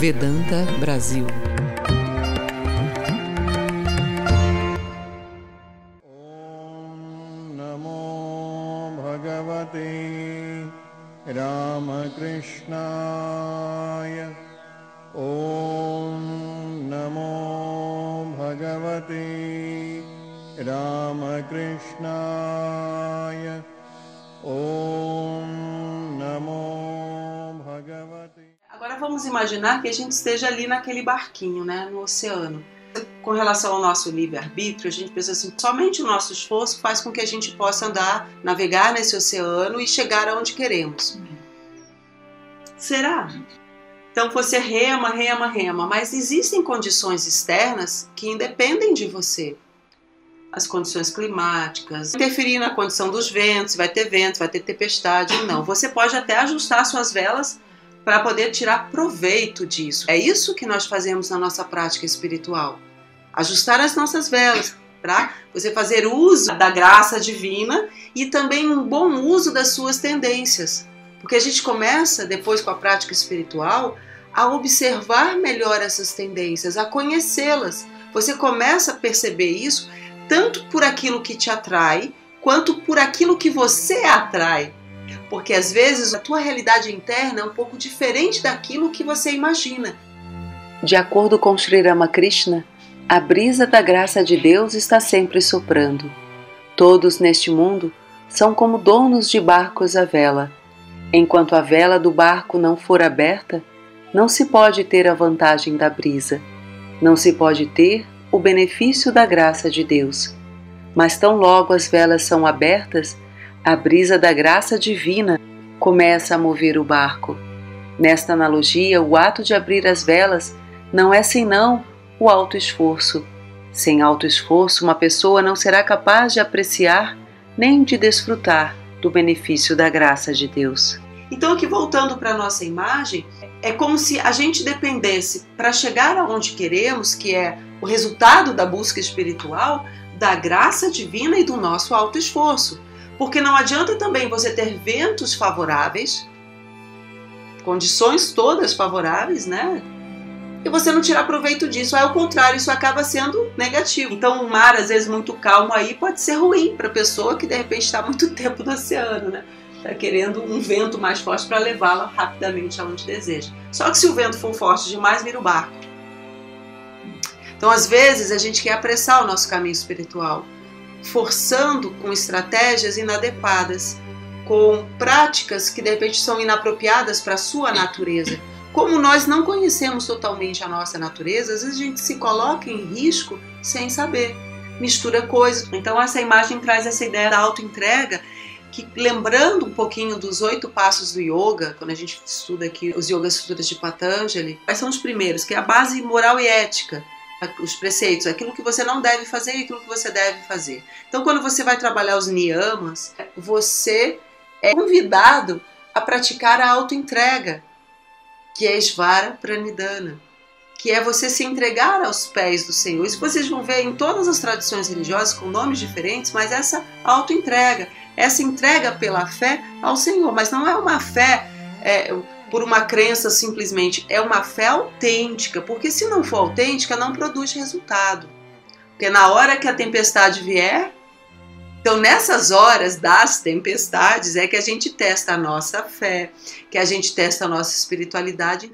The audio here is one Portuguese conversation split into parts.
Vedanta Brasil. Imaginar que a gente esteja ali naquele barquinho, né, no oceano. Com relação ao nosso livre-arbítrio, a gente pensa assim, somente o nosso esforço faz com que a gente possa andar, navegar nesse oceano e chegar aonde queremos. Será? Então você rema, rema, rema, mas existem condições externas que independem de você. As condições climáticas, interferir na condição dos ventos, vai ter vento, vai ter tempestade não. Você pode até ajustar suas velas para poder tirar proveito disso. É isso que nós fazemos na nossa prática espiritual. Ajustar as nossas velas para você fazer uso da graça divina e também um bom uso das suas tendências. Porque a gente começa depois com a prática espiritual a observar melhor essas tendências, a conhecê-las. Você começa a perceber isso tanto por aquilo que te atrai, quanto por aquilo que você atrai. Porque às vezes a tua realidade interna é um pouco diferente daquilo que você imagina. De acordo com Sri Ramakrishna, a brisa da graça de Deus está sempre soprando. Todos neste mundo são como donos de barcos à vela. Enquanto a vela do barco não for aberta, não se pode ter a vantagem da brisa, não se pode ter o benefício da graça de Deus. Mas tão logo as velas são abertas, a brisa da graça divina começa a mover o barco. Nesta analogia, o ato de abrir as velas não é senão o alto esforço. Sem alto esforço, uma pessoa não será capaz de apreciar nem de desfrutar do benefício da graça de Deus. Então, aqui voltando para a nossa imagem, é como se a gente dependesse para chegar aonde queremos, que é o resultado da busca espiritual, da graça divina e do nosso alto esforço. Porque não adianta também você ter ventos favoráveis, condições todas favoráveis, né? E você não tirar proveito disso. Ao contrário, isso acaba sendo negativo. Então, um mar, às vezes, muito calmo aí pode ser ruim para a pessoa que de repente está muito tempo no oceano, né? Está querendo um vento mais forte para levá-la rapidamente aonde deseja. Só que se o vento for forte demais, vira o barco. Então, às vezes, a gente quer apressar o nosso caminho espiritual forçando com estratégias inadequadas, com práticas que de repente são inapropriadas para a sua natureza. Como nós não conhecemos totalmente a nossa natureza, às vezes a gente se coloca em risco sem saber, mistura coisas. Então essa imagem traz essa ideia da autoentrega, que lembrando um pouquinho dos oito passos do yoga, quando a gente estuda aqui os Yoga Sutras de Patanjali, quais são os primeiros? Que é a base moral e ética os preceitos, aquilo que você não deve fazer e aquilo que você deve fazer. Então, quando você vai trabalhar os niyamas, você é convidado a praticar a autoentrega, que é Svara Pranidhana, que é você se entregar aos pés do Senhor. Isso vocês vão ver em todas as tradições religiosas com nomes diferentes, mas essa autoentrega, essa entrega pela fé ao Senhor, mas não é uma fé é, por uma crença simplesmente, é uma fé autêntica, porque se não for autêntica, não produz resultado. Porque na hora que a tempestade vier, então nessas horas das tempestades é que a gente testa a nossa fé, que a gente testa a nossa espiritualidade.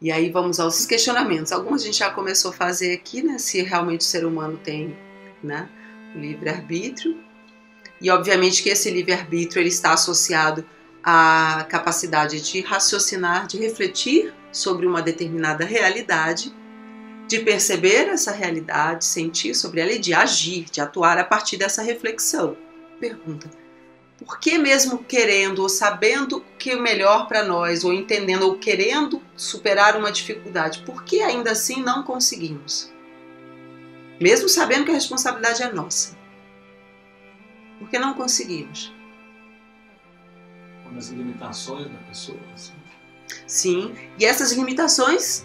E aí vamos aos questionamentos. Alguns a gente já começou a fazer aqui, né? Se realmente o ser humano tem, né? O livre-arbítrio. E obviamente que esse livre-arbítrio ele está associado a capacidade de raciocinar, de refletir sobre uma determinada realidade, de perceber essa realidade, sentir sobre ela e de agir, de atuar a partir dessa reflexão. Pergunta: por que mesmo querendo ou sabendo o que é melhor para nós, ou entendendo ou querendo superar uma dificuldade, por que ainda assim não conseguimos? Mesmo sabendo que a responsabilidade é nossa. Por que não conseguimos? Nas limitações da pessoa. Assim. Sim, e essas limitações,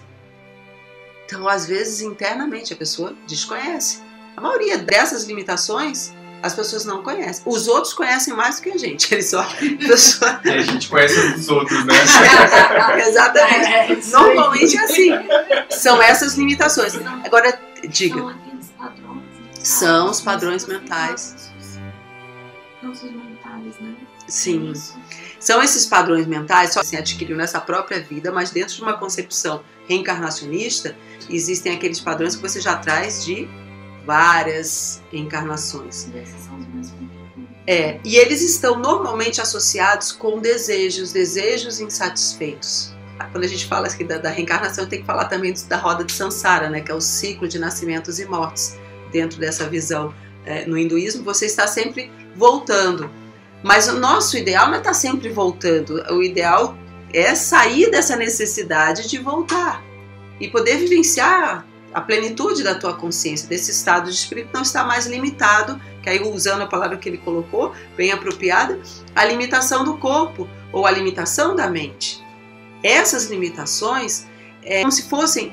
então às vezes internamente a pessoa desconhece. A maioria dessas limitações As pessoas não conhecem. Os outros conhecem mais do que a gente. Eles só. Pessoa... E a gente conhece os outros, né? Exatamente. É, aí. Normalmente é assim. São essas limitações. Agora, diga. São aqueles padrões. mentais, São os padrões mentais. nossos- Nossos mentais, né? Sim. São esses padrões mentais, só assim, adquiriu nessa própria vida, mas dentro de uma concepção reencarnacionista, existem aqueles padrões que você já traz de várias encarnações. É, e eles estão normalmente associados com desejos, desejos insatisfeitos. Quando a gente fala aqui da, da reencarnação, tem que falar também da roda de Sansara, né, que é o ciclo de nascimentos e mortes. Dentro dessa visão é, no hinduísmo, você está sempre voltando. Mas o nosso ideal não é estar sempre voltando. O ideal é sair dessa necessidade de voltar e poder vivenciar a plenitude da tua consciência, desse estado de espírito não está mais limitado, que aí usando a palavra que ele colocou, bem apropriada, a limitação do corpo ou a limitação da mente. Essas limitações é como se fossem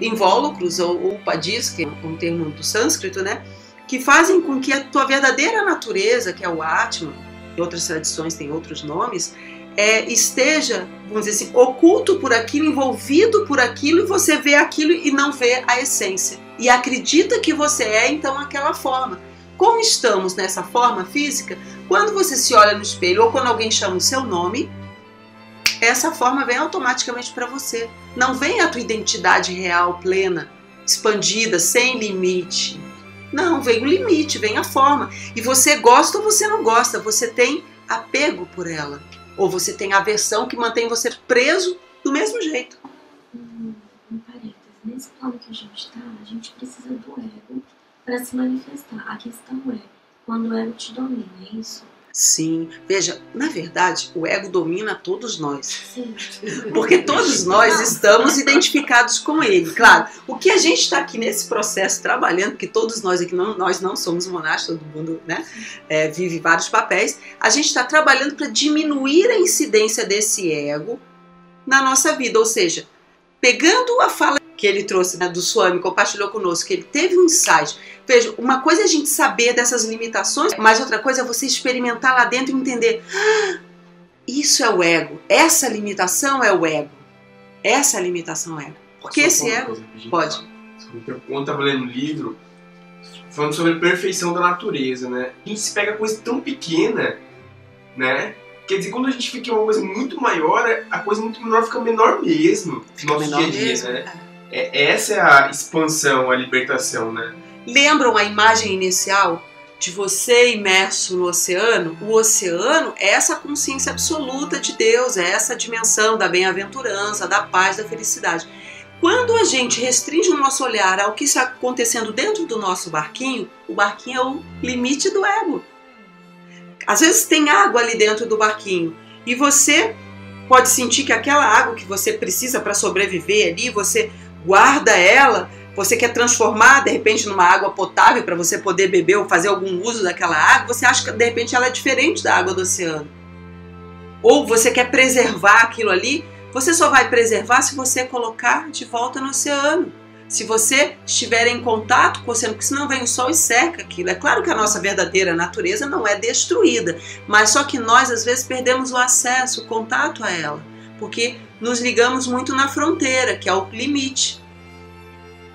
invólucros ou upadis, que é um termo do sânscrito, né? Que fazem com que a tua verdadeira natureza, que é o Atman, em outras tradições tem outros nomes, é, esteja, vamos dizer assim, oculto por aquilo, envolvido por aquilo, e você vê aquilo e não vê a essência. E acredita que você é, então, aquela forma. Como estamos nessa forma física, quando você se olha no espelho ou quando alguém chama o seu nome, essa forma vem automaticamente para você. Não vem a tua identidade real, plena, expandida, sem limite. Não, vem o limite, vem a forma. E você gosta ou você não gosta, você tem apego por ela. Ou você tem aversão que mantém você preso do mesmo jeito. Um, um parênteses. Nesse plano que a gente está, a gente precisa do ego para se manifestar. A questão é, quando o ego te domina, é isso? Sim, veja, na verdade, o ego domina todos nós. Porque todos nós estamos identificados com ele. Claro, o que a gente está aqui nesse processo trabalhando, porque todos nós aqui, não, nós não somos monastas, todo mundo né, é, vive vários papéis, a gente está trabalhando para diminuir a incidência desse ego na nossa vida. Ou seja, pegando a fala que ele trouxe né, do Swami, compartilhou conosco, que ele teve um insight. Veja, uma coisa é a gente saber dessas limitações, mas outra coisa é você experimentar lá dentro e entender. "Ah, isso é o ego. Essa limitação é o ego. Essa limitação é o ego. Porque Só esse ego. coisa. Pode. Quando eu tava lendo um livro, falando sobre a perfeição da natureza, né? A gente se pega coisa tão pequena, né? Quer dizer, quando a gente fica em uma coisa muito maior, a coisa muito menor fica menor mesmo. Fica menor dia, mesmo. né? É. É, essa é a expansão, a libertação, né? Lembram a imagem inicial de você imerso no oceano? O oceano é essa consciência absoluta de Deus, é essa dimensão da bem-aventurança, da paz, da felicidade. Quando a gente restringe o nosso olhar ao que está acontecendo dentro do nosso barquinho, o barquinho é o limite do ego. Às vezes tem água ali dentro do barquinho e você pode sentir que aquela água que você precisa para sobreviver ali, você guarda ela, você quer transformar de repente numa água potável para você poder beber ou fazer algum uso daquela água, você acha que de repente ela é diferente da água do oceano. Ou você quer preservar aquilo ali, você só vai preservar se você colocar de volta no oceano. Se você estiver em contato com o oceano, porque senão vem o sol e seca aquilo. É claro que a nossa verdadeira natureza não é destruída, mas só que nós às vezes perdemos o acesso, o contato a ela, porque nos ligamos muito na fronteira, que é o limite.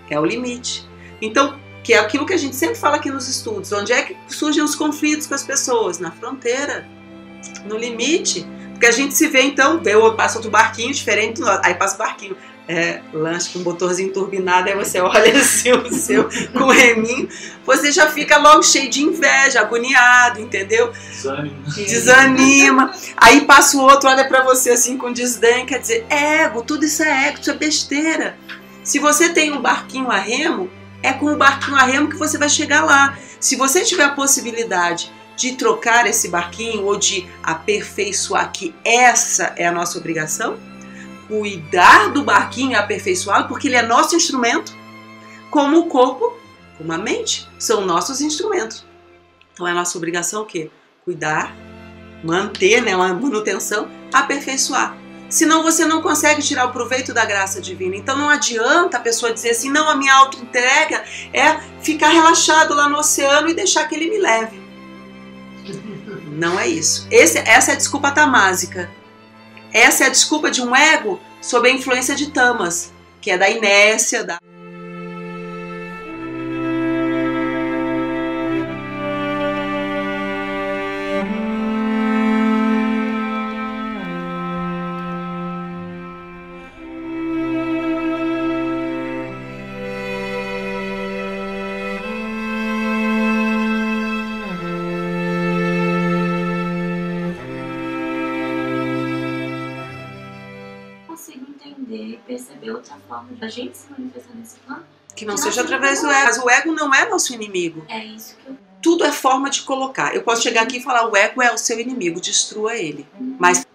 É o limite. Então, que é aquilo que a gente sempre fala aqui nos estudos, onde é que surgem os conflitos com as pessoas? Na fronteira, no limite. Porque a gente se vê então, vê, passa outro barquinho diferente aí passa o barquinho. É, lanche com motorzinho turbinado, aí você olha assim o seu com o reminho, você já fica logo cheio de inveja, agoniado, entendeu? Desânimo. Desanima. Aí passa o outro, olha pra você assim com desdém, quer dizer, ego, tudo isso é ego, isso é besteira. Se você tem um barquinho a remo, é com o barquinho a remo que você vai chegar lá. Se você tiver a possibilidade de trocar esse barquinho ou de aperfeiçoar que essa é a nossa obrigação, cuidar do barquinho e aperfeiçoá-lo, porque ele é nosso instrumento, como o corpo, como a mente, são nossos instrumentos. Então é nossa obrigação o quê? Cuidar, manter né, uma manutenção, aperfeiçoar. Senão você não consegue tirar o proveito da graça divina. Então não adianta a pessoa dizer assim, não, a minha auto-entrega é ficar relaxado lá no oceano e deixar que ele me leve. Não é isso. Esse, essa é a desculpa tamásica. Essa é a desculpa de um ego sob a influência de tamas, que é da inércia, da perceber outra forma da gente se manifestar nesse plano. que não Que seja através do ego. Mas o ego não é nosso inimigo. É isso que eu. Tudo é forma de colocar. Eu posso chegar aqui e falar: o ego é o seu inimigo, destrua ele. Mas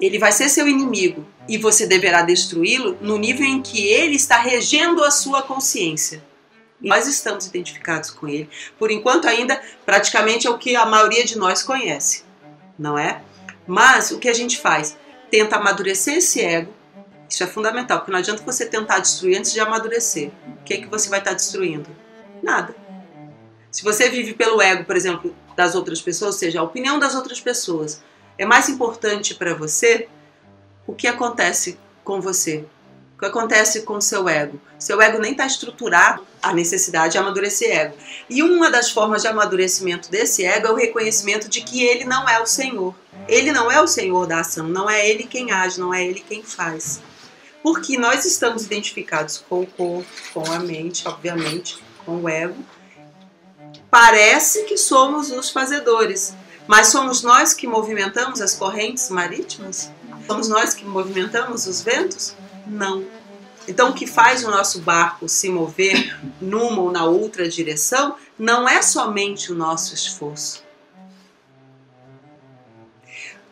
ele vai ser seu inimigo e você deverá destruí-lo no nível em que ele está regendo a sua consciência. Nós estamos identificados com ele. Por enquanto, ainda, praticamente é o que a maioria de nós conhece, não é? Mas o que a gente faz? Tenta amadurecer esse ego. Isso é fundamental, porque não adianta você tentar destruir antes de amadurecer. O que é que você vai estar destruindo? Nada. Se você vive pelo ego, por exemplo, das outras pessoas, ou seja, a opinião das outras pessoas, é mais importante para você o que acontece com você, o que acontece com seu ego. Seu ego nem está estruturado a necessidade de amadurecer ego. E uma das formas de amadurecimento desse ego é o reconhecimento de que ele não é o Senhor. Ele não é o Senhor da ação, não é ele quem age, não é ele quem faz. Porque nós estamos identificados com o corpo, com a mente, obviamente, com o ego. Parece que somos os fazedores, mas somos nós que movimentamos as correntes marítimas? Somos nós que movimentamos os ventos? Não. Então, o que faz o nosso barco se mover numa ou na outra direção não é somente o nosso esforço.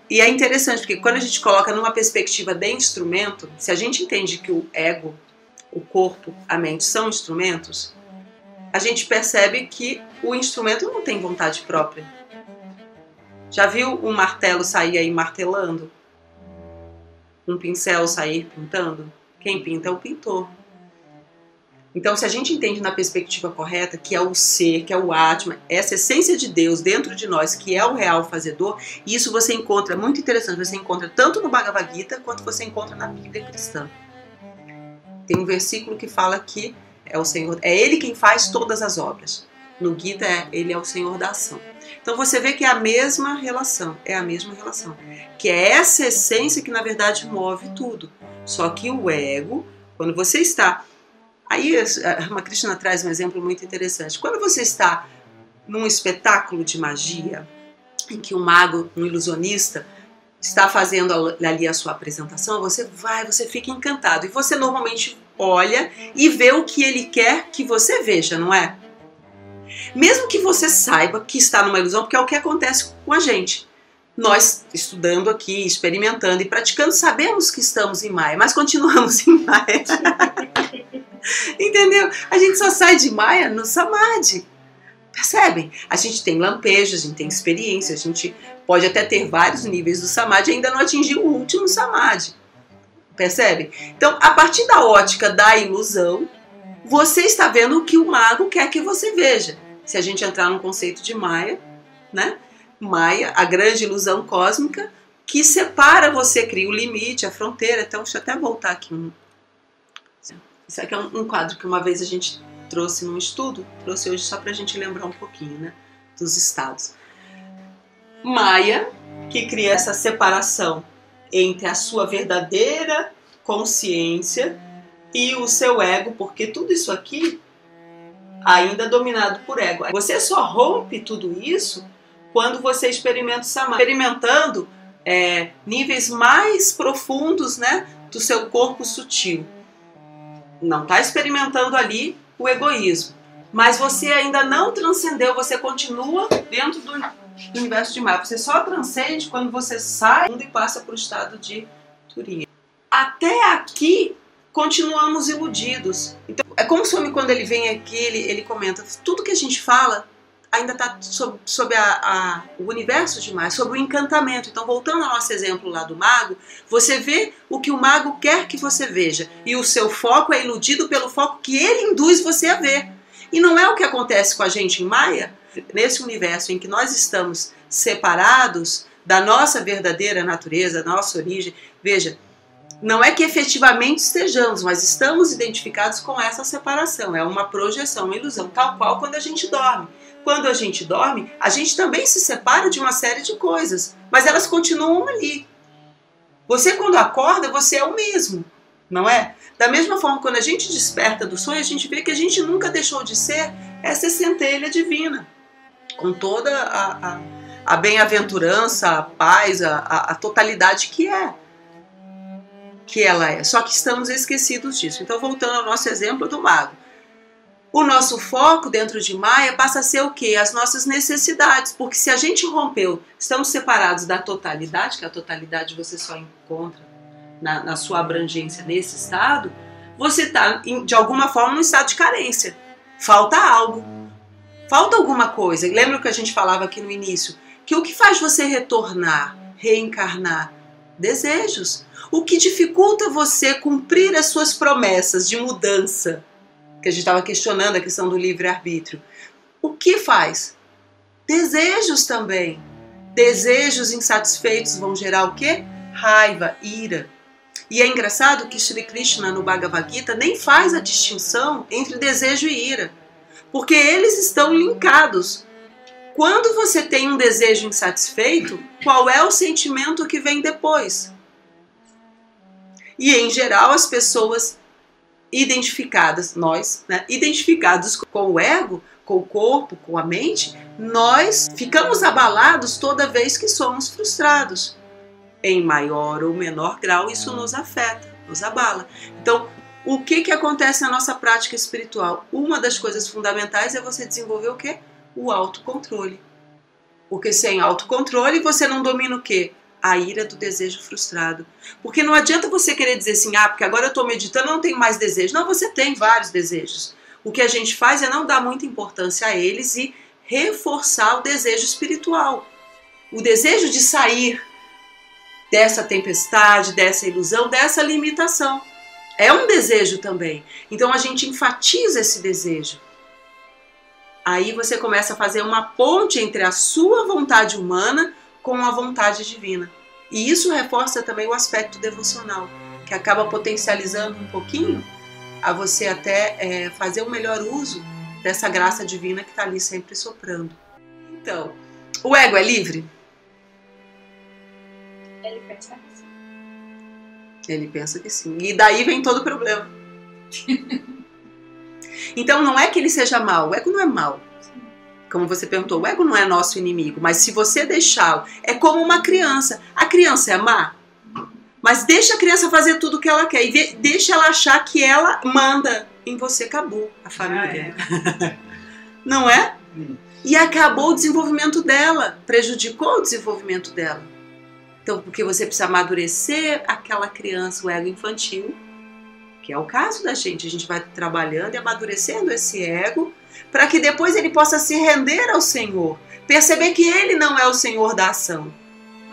E é interessante porque quando a gente coloca numa perspectiva de instrumento, se a gente entende que o ego, o corpo, a mente são instrumentos, a gente percebe que o instrumento não tem vontade própria. Já viu um martelo sair aí martelando? Um pincel sair pintando? Quem pinta é o pintor. Então, se a gente entende na perspectiva correta, que é o ser, que é o Atma, essa essência de Deus dentro de nós, que é o real fazedor, isso você encontra, muito interessante, você encontra tanto no Bhagavad Gita quanto você encontra na Bíblia cristã. Tem um versículo que fala que é o Senhor, é Ele quem faz todas as obras. No Gita, é, Ele é o Senhor da ação. Então você vê que é a mesma relação, é a mesma relação. Que é essa essência que na verdade move tudo. Só que o ego, quando você está. Aí a Ramakrishna traz um exemplo muito interessante. Quando você está num espetáculo de magia, em que um mago, um ilusionista, está fazendo ali a sua apresentação, você vai, você fica encantado. E você normalmente olha e vê o que ele quer que você veja, não é? Mesmo que você saiba que está numa ilusão, porque é o que acontece com a gente. Nós, estudando aqui, experimentando e praticando, sabemos que estamos em Maia, mas continuamos em Maia. Entendeu? A gente só sai de Maia no Samadhi. Percebem? A gente tem lampejos, a gente tem experiência, a gente pode até ter vários níveis do Samadhi ainda não atingir o último Samadhi. Percebe? Então, a partir da ótica da ilusão, você está vendo o que o mago quer que você veja. Se a gente entrar no conceito de Maia, né? Maia, a grande ilusão cósmica que separa você, cria o limite, a fronteira. Então, deixa eu até voltar aqui. Um... Isso aqui é um quadro que uma vez a gente trouxe num estudo, trouxe hoje só para a gente lembrar um pouquinho, né? Dos estados. Maia, que cria essa separação entre a sua verdadeira consciência e o seu ego, porque tudo isso aqui ainda é dominado por ego. Você só rompe tudo isso quando você experimenta o samadhi, experimentando é, níveis mais profundos, né, do seu corpo sutil. Não está experimentando ali o egoísmo, mas você ainda não transcendeu, você continua dentro do, do universo de Maia. Você só transcende quando você sai e passa para o estado de Turinha. Até aqui continuamos iludidos. Então, é como o Swami, quando ele vem aqui, ele, ele comenta: tudo que a gente fala, ainda está sob, sob a, a, o universo de Maia, sob o encantamento. Então, voltando ao nosso exemplo lá do mago, você vê o que o mago quer que você veja. E o seu foco é iludido pelo foco que ele induz você a ver. E não é o que acontece com a gente em Maia, nesse universo em que nós estamos separados da nossa verdadeira natureza, da nossa origem. Veja, não é que efetivamente estejamos, mas estamos identificados com essa separação. É uma projeção, uma ilusão, tal qual quando a gente dorme. Quando a gente dorme, a gente também se separa de uma série de coisas, mas elas continuam ali. Você, quando acorda, você é o mesmo, não é? Da mesma forma, quando a gente desperta do sonho, a gente vê que a gente nunca deixou de ser essa centelha divina, com toda a, a, a bem-aventurança, a paz, a, a, a totalidade que é que ela é. Só que estamos esquecidos disso. Então, voltando ao nosso exemplo do mago. O nosso foco dentro de Maia passa a ser o quê? As nossas necessidades. Porque se a gente rompeu, estamos separados da totalidade, que a totalidade você só encontra na, na sua abrangência nesse estado, você está, de alguma forma, num estado de carência. Falta algo. Falta alguma coisa. Lembra o que a gente falava aqui no início? Que o que faz você retornar, reencarnar? Desejos. O que dificulta você cumprir as suas promessas de mudança, que a gente estava questionando a questão do livre-arbítrio. O que faz? Desejos também. Desejos insatisfeitos vão gerar o quê? Raiva, ira. E é engraçado que Sri Krishna no Bhagavad Gita nem faz a distinção entre desejo e ira, porque eles estão linkados. Quando você tem um desejo insatisfeito, qual é o sentimento que vem depois? E em geral as pessoas identificadas, nós, né, identificados com o ego, com o corpo, com a mente, nós ficamos abalados toda vez que somos frustrados. Em maior ou menor grau, isso nos afeta, nos abala. Então, o que, que acontece na nossa prática espiritual? Uma das coisas fundamentais é você desenvolver o quê? O autocontrole. Porque sem autocontrole você não domina o quê? A ira do desejo frustrado. Porque não adianta você querer dizer assim, ah, porque agora eu estou meditando, não tenho mais desejo. Não, você tem vários desejos. O que a gente faz é não dar muita importância a eles e reforçar o desejo espiritual. O desejo de sair dessa tempestade, dessa ilusão, dessa limitação. É um desejo também. Então a gente enfatiza esse desejo. Aí você começa a fazer uma ponte entre a sua vontade humana com a vontade divina. E isso reforça também o aspecto devocional, que acaba potencializando um pouquinho a você até é, fazer o um melhor uso dessa graça divina que está ali sempre soprando. Então, o ego é livre? Ele pensa que sim. Ele pensa que sim. E daí vem todo o problema. então não é que ele seja mal, o ego não é mal como você perguntou, o ego não é nosso inimigo, mas se você deixá-lo, é como uma criança. A criança é má, mas deixa a criança fazer tudo o que ela quer e deixa ela achar que ela manda em você. Acabou a família. Ah, é. não é? E acabou o desenvolvimento dela, prejudicou o desenvolvimento dela. Então, porque você precisa amadurecer aquela criança, o ego infantil, que é o caso da gente. A gente vai trabalhando e amadurecendo esse ego para que depois ele possa se render ao Senhor, perceber que ele não é o Senhor da ação.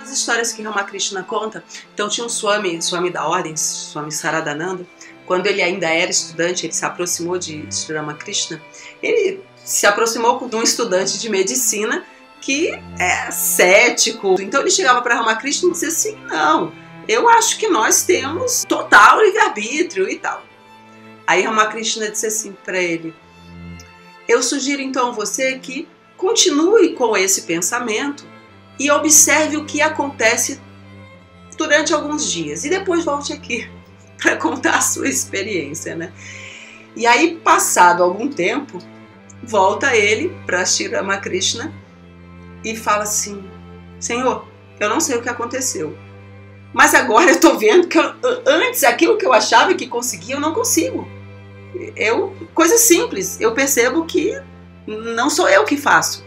As histórias que Ramakrishna conta, então tinha um Swami, Swami da ordem, Swami Saradananda, quando ele ainda era estudante, ele se aproximou de Sri Ramakrishna, ele se aproximou de um estudante de medicina que é cético. Então ele chegava para Ramakrishna e dizia assim: Não, eu acho que nós temos total livre-arbítrio e tal. Aí Ramakrishna disse assim para ele: eu sugiro então a você que continue com esse pensamento e observe o que acontece durante alguns dias e depois volte aqui para contar a sua experiência, né? E aí, passado algum tempo, volta ele para Shri Ramakrishna e fala assim: Senhor, eu não sei o que aconteceu, mas agora eu estou vendo que eu, antes aquilo que eu achava que conseguia, eu não consigo eu coisa simples, eu percebo que não sou eu que faço,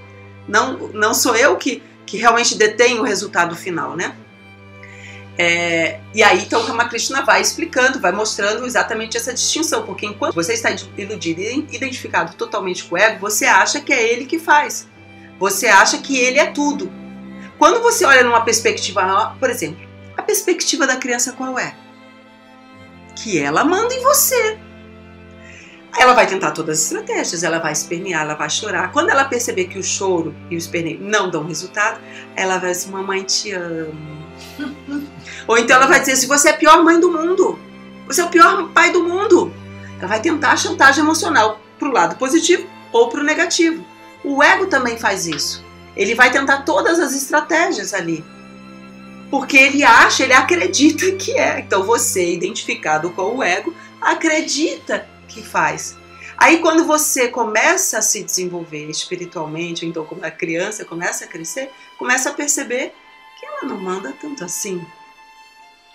não, não sou eu que, que realmente detenho o resultado final, né? É, e aí então o Ramakrishna vai explicando, vai mostrando exatamente essa distinção, porque enquanto você está iludido e identificado totalmente com o ego, você acha que é ele que faz. Você acha que ele é tudo. Quando você olha numa perspectiva, por exemplo, a perspectiva da criança qual é? Que ela manda em você. Ela vai tentar todas as estratégias, ela vai espernear, ela vai chorar. Quando ela perceber que o choro e o esperneio não dão resultado, ela vai dizer: Mamãe, te amo. Ou então ela vai dizer Você é a pior mãe do mundo. Você é o pior pai do mundo. Ela vai tentar a chantagem emocional para o lado positivo ou para o negativo. O ego também faz isso. Ele vai tentar todas as estratégias ali. Porque ele acha, ele acredita que é. Então você, identificado com o ego, acredita que faz. Aí quando você começa a se desenvolver espiritualmente, então como a criança começa a crescer, começa a perceber que ela não manda tanto assim.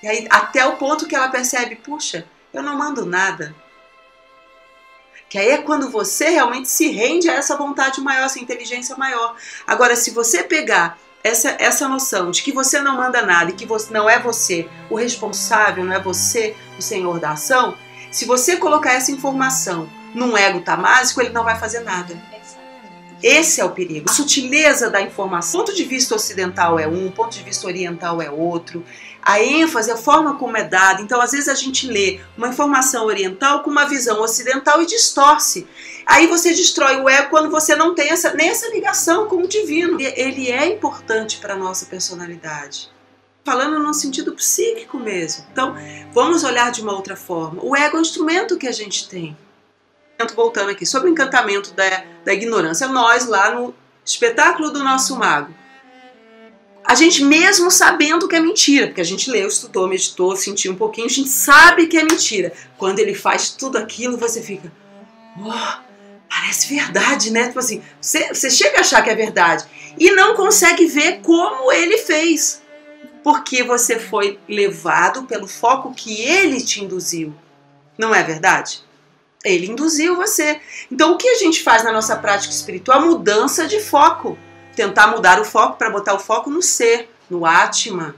E aí até o ponto que ela percebe, puxa, eu não mando nada. Que aí é quando você realmente se rende a essa vontade maior, essa inteligência maior. Agora, se você pegar essa, essa noção de que você não manda nada e que você, não é você o responsável, não é você o senhor da ação, se você colocar essa informação num ego tamásico, ele não vai fazer nada. Esse é o perigo. A sutileza da informação. O ponto de vista ocidental é um, o ponto de vista oriental é outro. A ênfase, a forma como é dada. Então, às vezes, a gente lê uma informação oriental com uma visão ocidental e distorce. Aí você destrói o ego quando você não tem essa, nem essa ligação com o divino. Ele é importante para a nossa personalidade. Falando no sentido psíquico mesmo. Então, vamos olhar de uma outra forma. O ego é um instrumento que a gente tem voltando aqui, sobre o encantamento da, da ignorância. Nós, lá no espetáculo do nosso mago, a gente mesmo sabendo que é mentira, porque a gente leu, estudou, meditou, sentiu um pouquinho, a gente sabe que é mentira. Quando ele faz tudo aquilo, você fica, oh, parece verdade, né? Tipo assim, você, você chega a achar que é verdade e não consegue ver como ele fez, porque você foi levado pelo foco que ele te induziu. Não é verdade? Ele induziu você. Então, o que a gente faz na nossa prática espiritual? Mudança de foco. Tentar mudar o foco para botar o foco no ser, no Atma.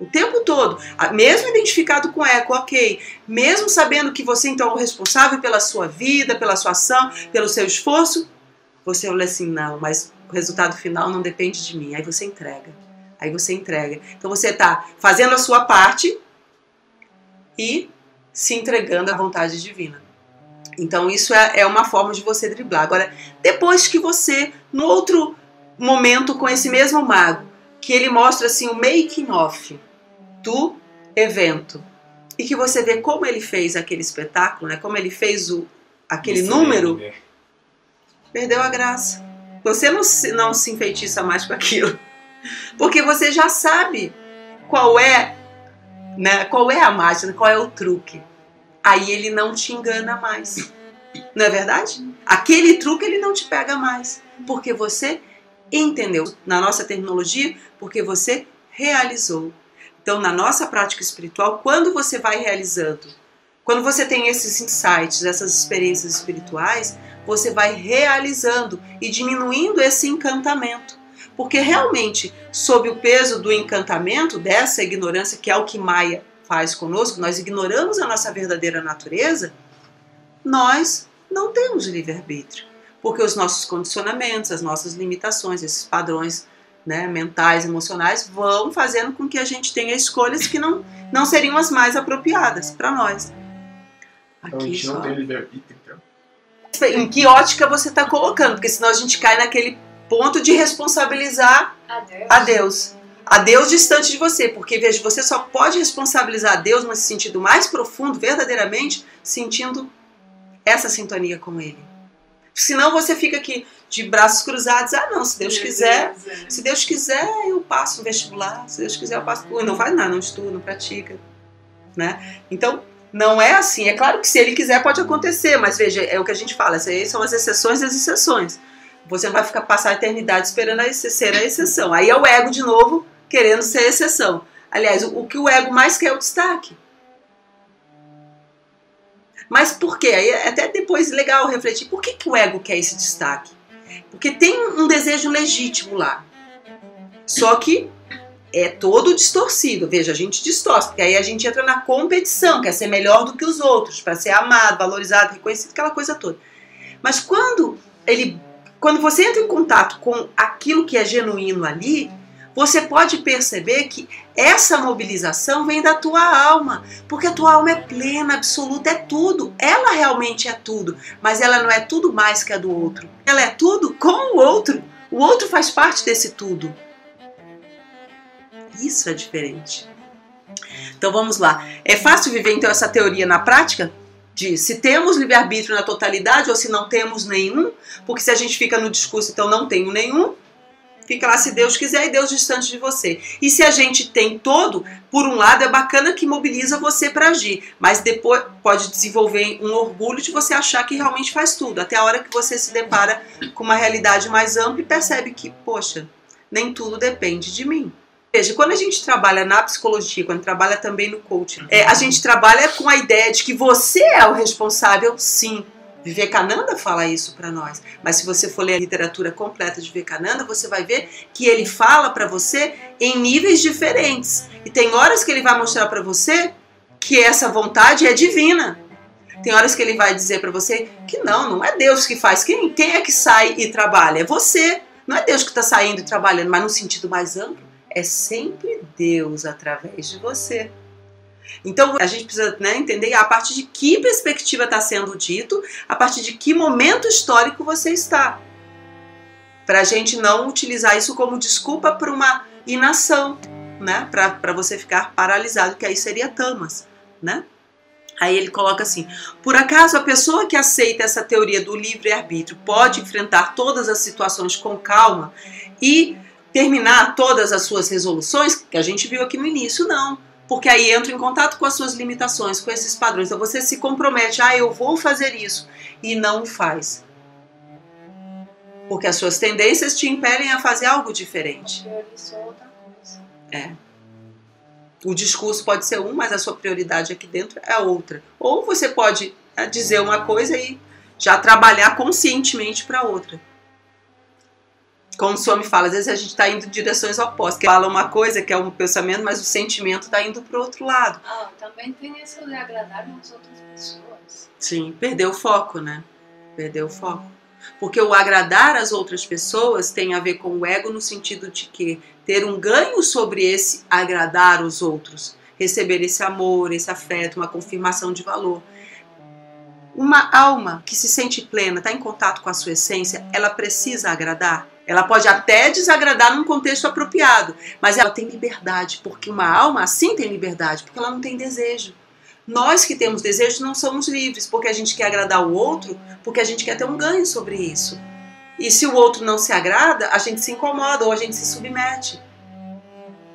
O tempo todo. Mesmo identificado com eco, ok. Mesmo sabendo que você então é o responsável pela sua vida, pela sua ação, pelo seu esforço, você olha assim, não, mas o resultado final não depende de mim. Aí você entrega. Aí você entrega. Então você está fazendo a sua parte e se entregando à vontade divina. Então isso é, é uma forma de você driblar. Agora, depois que você, no outro momento com esse mesmo mago, que ele mostra assim o making off do evento e que você vê como ele fez aquele espetáculo, né? Como ele fez o aquele Isso número, é. perdeu a graça. Você não se, não se enfeitiça mais com aquilo, porque você já sabe qual é, né? Qual é a mágica, qual é o truque aí ele não te engana mais. Não é verdade? Aquele truque ele não te pega mais, porque você entendeu. Na nossa terminologia, porque você realizou. Então, na nossa prática espiritual, quando você vai realizando, quando você tem esses insights, essas experiências espirituais, você vai realizando e diminuindo esse encantamento. Porque realmente, sob o peso do encantamento, dessa ignorância, que é o que Maia faz conosco, nós ignoramos a nossa verdadeira natureza, nós não temos livre-arbítrio. Porque os nossos condicionamentos, as nossas limitações, esses padrões né, mentais, emocionais, vão fazendo com que a gente tenha escolhas que não, não seriam as mais apropriadas para nós. Aqui, então a gente não tem livre-arbítrio, então. Em que ótica você está colocando? Porque senão a gente cai naquele ponto de responsabilizar a Deus. A Deus a Deus distante de você, porque veja, você só pode responsabilizar a Deus nesse sentido mais profundo, verdadeiramente, sentindo essa sintonia com Ele. Senão você fica aqui de braços cruzados, ah não, se Deus quiser, é. se Deus quiser eu passo no vestibular, se Deus quiser eu passo, não faz nada, não estuda, não pratica, né? Então não é assim. É claro que se Ele quiser pode acontecer, mas veja, é o que a gente fala, essas são as exceções das exceções. Você não vai ficar passar a eternidade esperando a ser a exceção. Aí é o ego de novo querendo ser exceção. Aliás, o, o que o ego mais quer é o destaque. Mas por quê? Aí é até depois legal refletir. Por que, que o ego quer esse destaque? Porque tem um desejo legítimo lá. Só que é todo distorcido. Veja, a gente distorce, porque aí a gente entra na competição, quer ser melhor do que os outros, para ser amado, valorizado, reconhecido, aquela coisa toda. Mas quando ele quando você entra em contato com aquilo que é genuíno ali, você pode perceber que essa mobilização vem da tua alma, porque a tua alma é plena, absoluta, é tudo. Ela realmente é tudo, mas ela não é tudo mais que a do outro. Ela é tudo com o outro. O outro faz parte desse tudo. Isso é diferente. Então vamos lá. É fácil viver então essa teoria na prática? De se temos livre-arbítrio na totalidade ou se não temos nenhum, porque se a gente fica no discurso, então não tenho nenhum, fica lá se Deus quiser e Deus distante de você. E se a gente tem todo, por um lado é bacana que mobiliza você para agir, mas depois pode desenvolver um orgulho de você achar que realmente faz tudo, até a hora que você se depara com uma realidade mais ampla e percebe que, poxa, nem tudo depende de mim. Veja, quando a gente trabalha na psicologia, quando trabalha também no coaching, é, a gente trabalha com a ideia de que você é o responsável, sim. Vivekananda fala isso para nós. Mas se você for ler a literatura completa de Vivekananda, você vai ver que ele fala para você em níveis diferentes. E tem horas que ele vai mostrar para você que essa vontade é divina. Tem horas que ele vai dizer para você que não, não é Deus que faz. Quem, quem é que sai e trabalha? É você. Não é Deus que está saindo e trabalhando, mas no sentido mais amplo é sempre Deus através de você. Então a gente precisa né, entender a partir de que perspectiva está sendo dito, a partir de que momento histórico você está. Para a gente não utilizar isso como desculpa para uma inação, né? para você ficar paralisado, que aí seria tamas. Né? Aí ele coloca assim: por acaso a pessoa que aceita essa teoria do livre-arbítrio pode enfrentar todas as situações com calma e terminar todas as suas resoluções, que a gente viu aqui no início, não. Porque aí entra em contato com as suas limitações, com esses padrões. Então você se compromete, ah, eu vou fazer isso, e não faz. Porque as suas tendências te impelem a fazer algo diferente. É. O discurso pode ser um, mas a sua prioridade aqui dentro é outra. Ou você pode é, dizer uma coisa e já trabalhar conscientemente para outra como o me fala, às vezes a gente está indo em direções opostas. Que fala uma coisa que é um pensamento, mas o sentimento está indo para o outro lado. Ah, também tem isso de agradar as outras pessoas. Sim, perdeu o foco, né? Perdeu o foco. Porque o agradar as outras pessoas tem a ver com o ego no sentido de que ter um ganho sobre esse agradar os outros, receber esse amor, esse afeto, uma confirmação de valor. Uma alma que se sente plena, está em contato com a sua essência, ela precisa agradar? Ela pode até desagradar num contexto apropriado, mas ela tem liberdade, porque uma alma assim tem liberdade, porque ela não tem desejo. Nós que temos desejo não somos livres, porque a gente quer agradar o outro, porque a gente quer ter um ganho sobre isso. E se o outro não se agrada, a gente se incomoda ou a gente se submete.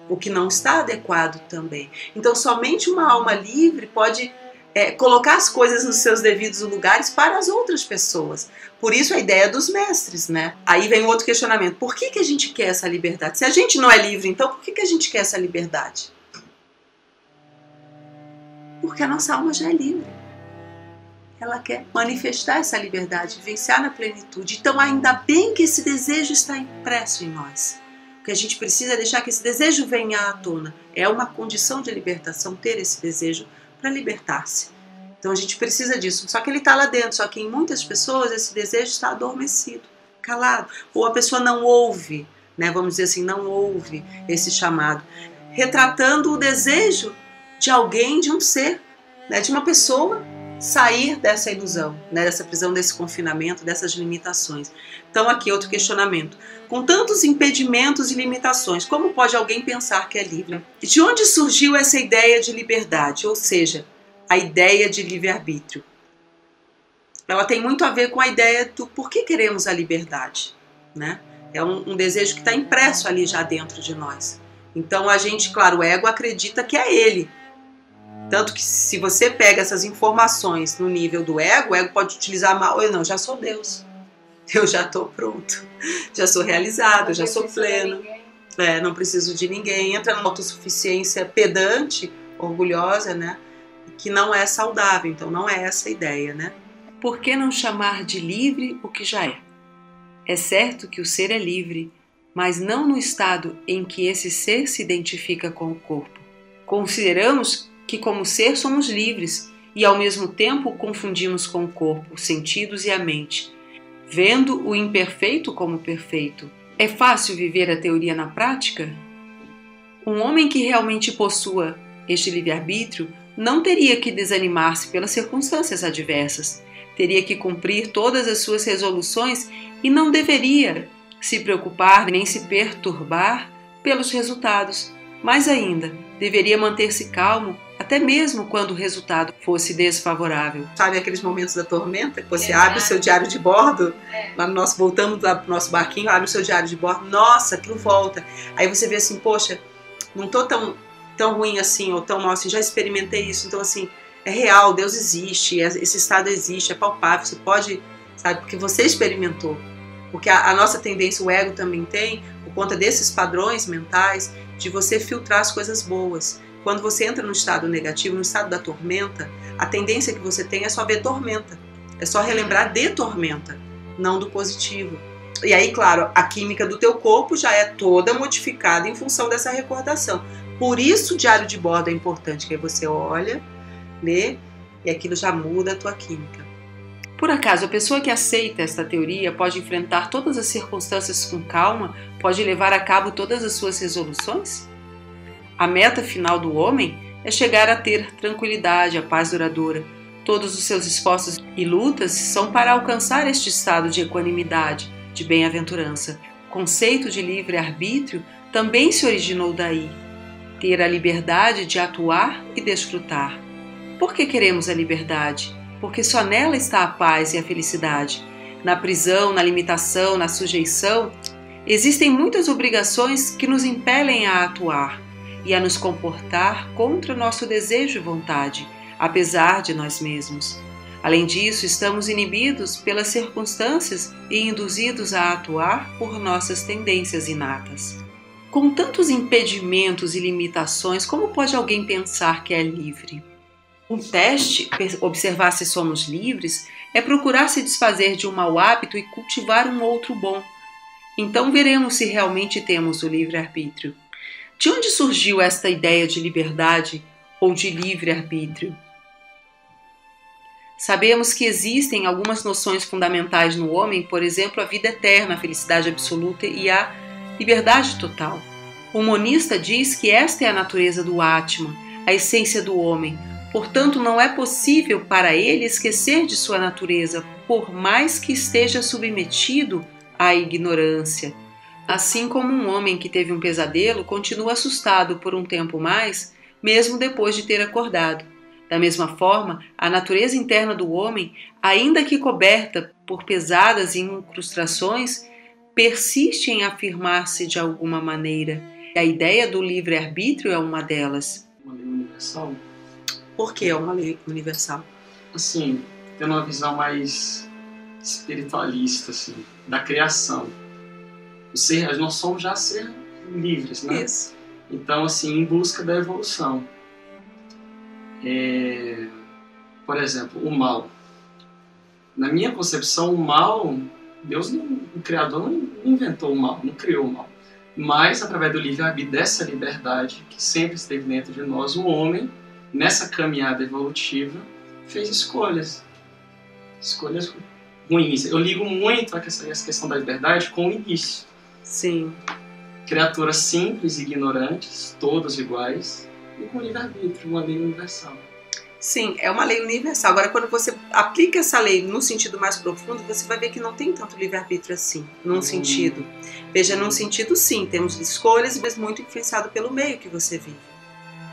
O que não está adequado também. Então, somente uma alma livre pode é, colocar as coisas nos seus devidos lugares para as outras pessoas. Por isso a ideia dos mestres, né? Aí vem outro questionamento: por que, que a gente quer essa liberdade? Se a gente não é livre, então por que, que a gente quer essa liberdade? Porque a nossa alma já é livre. Ela quer manifestar essa liberdade, vivenciar na plenitude. Então, ainda bem que esse desejo está impresso em nós. O que a gente precisa é deixar que esse desejo venha à tona. É uma condição de libertação ter esse desejo para libertar-se. Então a gente precisa disso. Só que ele está lá dentro. Só que em muitas pessoas esse desejo está adormecido, calado. Ou a pessoa não ouve, né? Vamos dizer assim, não ouve esse chamado, retratando o desejo de alguém, de um ser, né? De uma pessoa sair dessa ilusão, né, dessa prisão, desse confinamento, dessas limitações. Então, aqui outro questionamento. Com tantos impedimentos e limitações, como pode alguém pensar que é livre? De onde surgiu essa ideia de liberdade, ou seja, a ideia de livre-arbítrio? Ela tem muito a ver com a ideia do por que queremos a liberdade, né? É um, um desejo que está impresso ali já dentro de nós. Então a gente, claro, o ego acredita que é ele, tanto que se você pega essas informações no nível do ego, o ego pode utilizar mal. Eu não, já sou Deus. Eu já estou pronto. Já sou realizado, já sou pleno. É, não preciso de ninguém. Entra numa autossuficiência pedante, orgulhosa, né? Que não é saudável. Então não é essa a ideia, né? Por que não chamar de livre o que já é? É certo que o ser é livre, mas não no estado em que esse ser se identifica com o corpo. Consideramos que, como ser, somos livres e ao mesmo tempo confundimos com o corpo, os sentidos e a mente. vendo o imperfeito como perfeito. É fácil viver a teoria na prática? Um homem que realmente possua este livre-arbítrio não teria que desanimar-se pelas circunstâncias adversas, teria que cumprir todas as suas resoluções e não deveria se preocupar nem se perturbar pelos resultados. Mais ainda, deveria manter-se calmo até mesmo quando o resultado fosse desfavorável. Sabe aqueles momentos da tormenta que você abre o seu diário de bordo, É. lá no nosso, voltamos lá pro nosso barquinho, abre o seu diário de bordo, nossa, aquilo volta. Aí você vê assim, poxa, não tô tão, tão ruim assim, ou tão mal assim, já experimentei isso, então assim, é real, Deus existe, é- esse estado existe, é palpável, você pode, sabe, porque você experimentou. Porque a, a nossa tendência, o ego também tem, por conta desses padrões mentais, de você filtrar as coisas boas. Quando você entra no estado negativo, no estado da tormenta, a tendência que você tem é só ver tormenta. É só relembrar de tormenta, não do positivo. E aí, claro, a química do teu corpo já é toda modificada em função dessa recordação. Por isso o diário de bordo é importante, que aí você olha, lê e aquilo já muda a tua química. Por acaso, a pessoa que aceita esta teoria pode enfrentar todas as circunstâncias com calma, pode levar a cabo todas as suas resoluções? A meta final do homem é chegar a ter tranquilidade, a paz duradoura. Todos os seus esforços e lutas são para alcançar este estado de equanimidade, de bem-aventurança. O conceito de livre-arbítrio também se originou daí. Ter a liberdade de atuar e desfrutar. Por que queremos a liberdade? Porque só nela está a paz e a felicidade. Na prisão, na limitação, na sujeição, existem muitas obrigações que nos impelem a atuar e a nos comportar contra o nosso desejo e vontade, apesar de nós mesmos. Além disso, estamos inibidos pelas circunstâncias e induzidos a atuar por nossas tendências inatas. Com tantos impedimentos e limitações, como pode alguém pensar que é livre? Um teste, observar se somos livres, é procurar se desfazer de um mau hábito e cultivar um outro bom. Então veremos se realmente temos o livre-arbítrio. De onde surgiu esta ideia de liberdade ou de livre-arbítrio? Sabemos que existem algumas noções fundamentais no homem, por exemplo, a vida eterna, a felicidade absoluta e a liberdade total. O monista diz que esta é a natureza do Atman, a essência do homem. Portanto, não é possível para ele esquecer de sua natureza, por mais que esteja submetido à ignorância. Assim como um homem que teve um pesadelo continua assustado por um tempo mais, mesmo depois de ter acordado. Da mesma forma, a natureza interna do homem, ainda que coberta por pesadas incrustações, persiste em afirmar-se de alguma maneira. A ideia do livre-arbítrio é uma delas. Uma lei universal. Por que é uma lei universal? Assim, tendo uma visão mais espiritualista, assim, da criação. Ser, nós somos já ser livres, né? Isso. Então, assim, em busca da evolução. É, por exemplo, o mal. Na minha concepção, o mal, Deus, não, o Criador, não inventou o mal, não criou o mal. Mas, através do livre-arbítrio, dessa liberdade que sempre esteve dentro de nós, o homem, nessa caminhada evolutiva, fez escolhas. Escolhas ruins. Eu ligo muito a essa questão da liberdade com o início. Sim. Criaturas simples e ignorantes, todos iguais, e com livre-arbítrio, uma lei universal. Sim, é uma lei universal. Agora, quando você aplica essa lei no sentido mais profundo, você vai ver que não tem tanto livre-arbítrio assim, num Hum. sentido. Veja, num sentido sim, temos escolhas, mas muito influenciado pelo meio que você vive,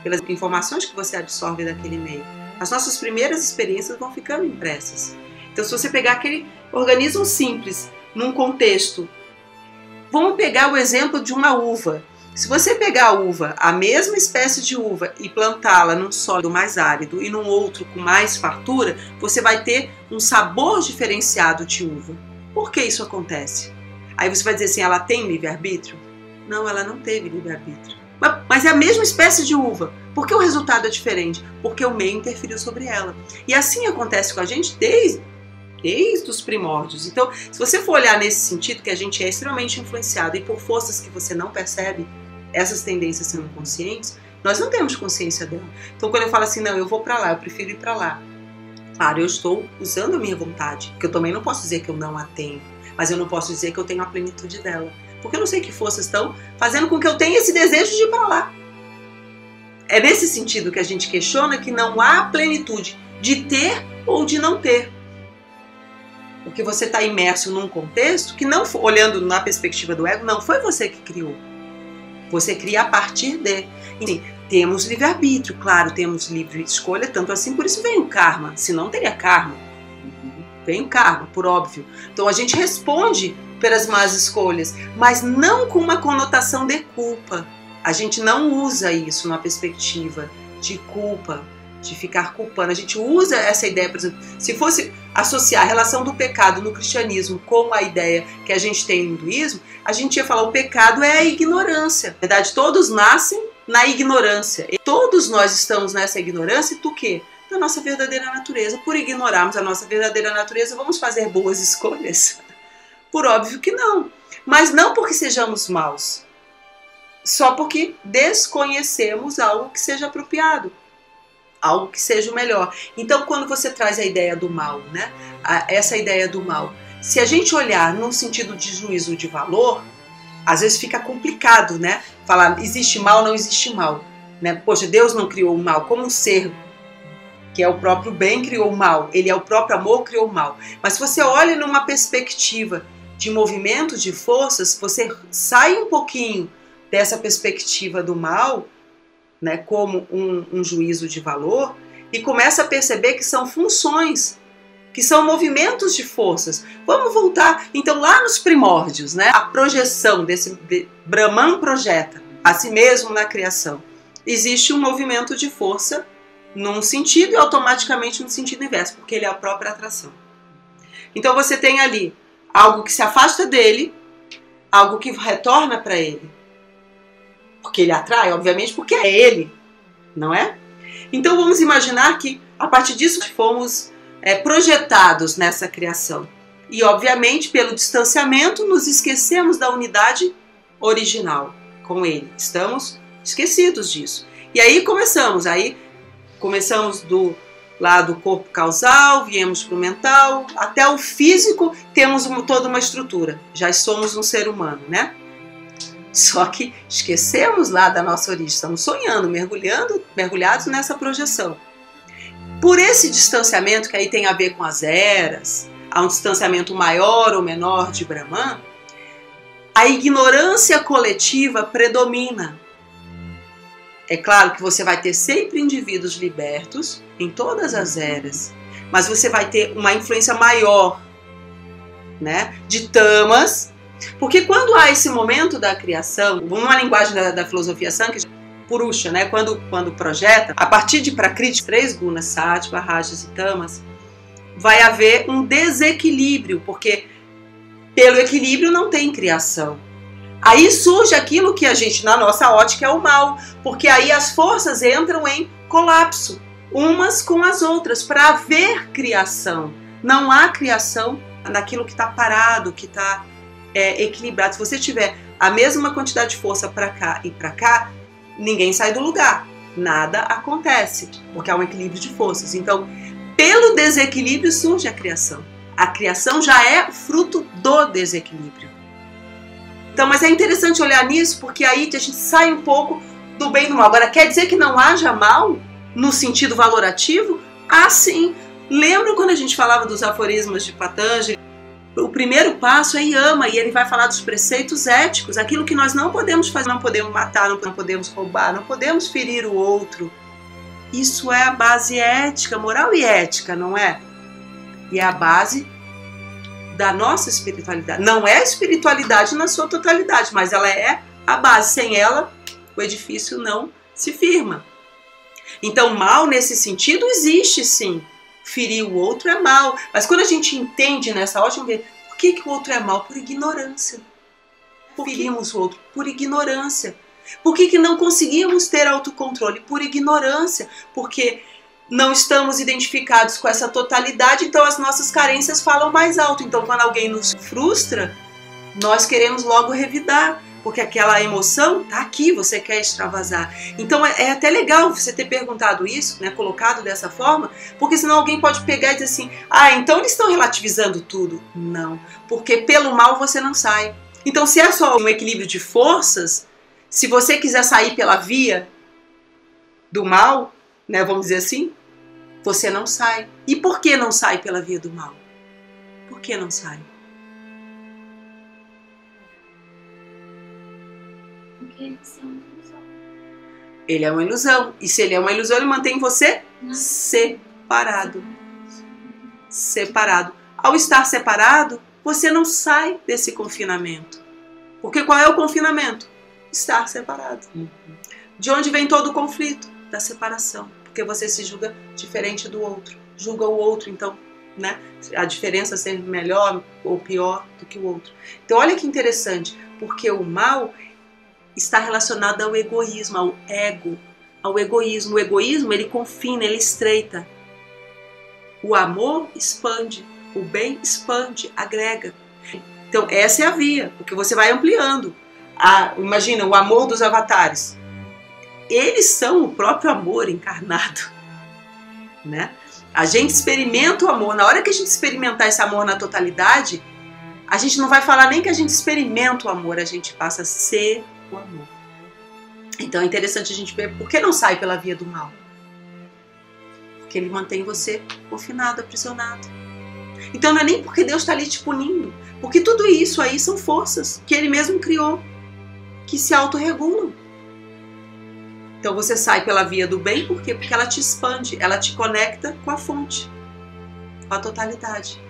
pelas informações que você absorve daquele meio. As nossas primeiras experiências vão ficando impressas. Então, se você pegar aquele organismo simples, num contexto, vamos pegar o exemplo de uma uva. Se você pegar a uva, a mesma espécie de uva, e plantá-la num solo mais árido e num outro com mais fartura, você vai ter um sabor diferenciado de uva. Por que isso acontece? Aí você vai dizer assim, ela tem livre-arbítrio? Não, ela não teve livre-arbítrio. Mas, é a mesma espécie de uva. Por que o resultado é diferente? Porque o meio interferiu sobre ela. E assim acontece com a gente desde, desde os primórdios. Então, se você for olhar nesse sentido, que a gente é extremamente influenciado e por forças que você não percebe, essas tendências sendo conscientes, nós não temos consciência dela. Então, quando eu falo assim, não, eu vou para lá, eu prefiro ir para lá. Claro, eu estou usando a minha vontade, porque eu também não posso dizer que eu não a tenho, mas eu não posso dizer que eu tenho a plenitude dela, porque eu não sei que forças estão fazendo com que eu tenha esse desejo de ir para lá. É nesse sentido que a gente questiona que não há plenitude de ter ou de não ter. Porque você está imerso num contexto que não, olhando na perspectiva do ego, não foi você que criou. Você cria a partir de. Enfim, temos livre-arbítrio, claro, temos livre escolha, tanto assim, por isso vem o karma. Se não teria karma. Vem o karma, por óbvio. Então a gente responde pelas más escolhas, mas não com uma conotação de culpa. A gente não usa isso na perspectiva de culpa, de ficar culpando. A gente usa essa ideia, por exemplo, se fosse associar a relação do pecado no cristianismo com a ideia que a gente tem no hinduísmo, a gente ia falar o pecado é a ignorância. Na verdade, todos nascem na ignorância. E todos nós estamos nessa ignorância e tu quê? Da nossa verdadeira natureza. Por ignorarmos a nossa verdadeira natureza, vamos fazer boas escolhas? Por óbvio que não. Mas não porque sejamos maus, só porque desconhecemos algo que seja apropriado, algo que seja o melhor. Então, quando você traz a ideia do mal, né? essa ideia do mal, se a gente olhar no sentido de juízo de valor, às vezes fica complicado, né? Falar existe mal, não existe mal, né? Poxa, Deus não criou o mal como um ser que é o próprio bem criou o mal, ele é o próprio amor criou o mal. Mas se você olha numa perspectiva de movimento de forças, você sai um pouquinho dessa perspectiva do mal, né, como um, um juízo de valor, e começa a perceber que são funções, que são movimentos de forças. Vamos voltar então lá nos primórdios, né? A projeção desse de, Brahman projeta a si mesmo na criação. Existe um movimento de força num sentido e automaticamente no sentido inverso, porque ele é a própria atração. Então você tem ali algo que se afasta dele, algo que retorna para ele porque ele atrai, obviamente, porque é ele, não é? Então vamos imaginar que a partir disso fomos é, projetados nessa criação. E obviamente, pelo distanciamento, nos esquecemos da unidade original com ele. Estamos esquecidos disso. E aí começamos, aí começamos do lado do corpo causal, viemos para o mental, até o físico, temos toda uma estrutura. Já somos um ser humano, né? Só que esquecemos lá da nossa origem, estamos sonhando, mergulhando, mergulhados nessa projeção. Por esse distanciamento, que aí tem a ver com as eras, há um distanciamento maior ou menor de Brahman, a ignorância coletiva predomina. É claro que você vai ter sempre indivíduos libertos em todas as eras, mas você vai ter uma influência maior né, de tamas porque quando há esse momento da criação, numa linguagem da, da filosofia Sankhya, Purusha, né, quando, quando projeta, a partir de Prakriti, três gunas, Sattva, Rajas e Tamas, vai haver um desequilíbrio, porque pelo equilíbrio não tem criação. Aí surge aquilo que a gente, na nossa ótica, é o mal, porque aí as forças entram em colapso, umas com as outras, para haver criação. Não há criação naquilo que está parado, que está é, equilibrado. Se você tiver a mesma quantidade de força para cá e para cá, ninguém sai do lugar. Nada acontece, porque há um equilíbrio de forças. Então, pelo desequilíbrio surge a criação. A criação já é fruto do desequilíbrio. Então, mas é interessante olhar nisso, porque aí a gente sai um pouco do bem e do mal. Agora, quer dizer que não haja mal no sentido valorativo? Ah, sim. Lembra quando a gente falava dos aforismos de Patanjali? O primeiro passo é Yama, e ele vai falar dos preceitos éticos, aquilo que nós não podemos fazer, não podemos matar, não podemos roubar, não podemos ferir o outro. Isso é a base ética, moral e ética, não é? E é a base da nossa espiritualidade. Não é espiritualidade na sua totalidade, mas ela é a base. Sem ela, o edifício não se firma. Então, mal nesse sentido existe sim ferir o outro é mal. Mas quando a gente entende nessa ótica, por que, que o outro é mal? Por ignorância. Ferimos o outro por ignorância. Por que, que não conseguimos ter autocontrole? Por ignorância. Porque não estamos identificados com essa totalidade, então as nossas carências falam mais alto. Então, quando alguém nos frustra, nós queremos logo revidar. Porque aquela emoção tá aqui, você quer extravasar. Então é, é até legal você ter perguntado isso, né, colocado dessa forma, porque senão alguém pode pegar e dizer assim: "Ah, então eles estão relativizando tudo". Não, porque pelo mal você não sai. Então se é só um equilíbrio de forças, se você quiser sair pela via do mal, né, vamos dizer assim, você não sai. E por que não sai pela via do mal? Por que não sai? Ele é uma ilusão. E se ele é uma ilusão, ele mantém você separado. Separado. Ao estar separado, você não sai desse confinamento. Porque qual é o confinamento? Estar separado. De onde vem todo o conflito? Da separação. Porque você se julga diferente do outro. Julga o outro, então, né? A diferença ser melhor ou pior do que o outro. Então, olha que interessante. Porque o mal está relacionado ao egoísmo, ao ego, ao egoísmo. O egoísmo, ele confina, ele estreita. O amor expande, o bem expande, agrega. Então, essa é a via, porque você vai ampliando. A, imagina, o amor dos avatares. Eles são o próprio amor encarnado. Né? A gente experimenta o amor. Na hora que a gente experimentar esse amor na totalidade, a gente não vai falar nem que a gente experimenta o amor, a gente passa a ser o amor. Então é interessante a gente ver por que não sai pela via do mal. Porque ele mantém você confinado, aprisionado. Então não é nem porque Deus está ali te punindo, porque tudo isso aí são forças que ele mesmo criou, que se autorregulam. Então você sai pela via do bem, por quê? Porque ela te expande, ela te conecta com a fonte, com a totalidade.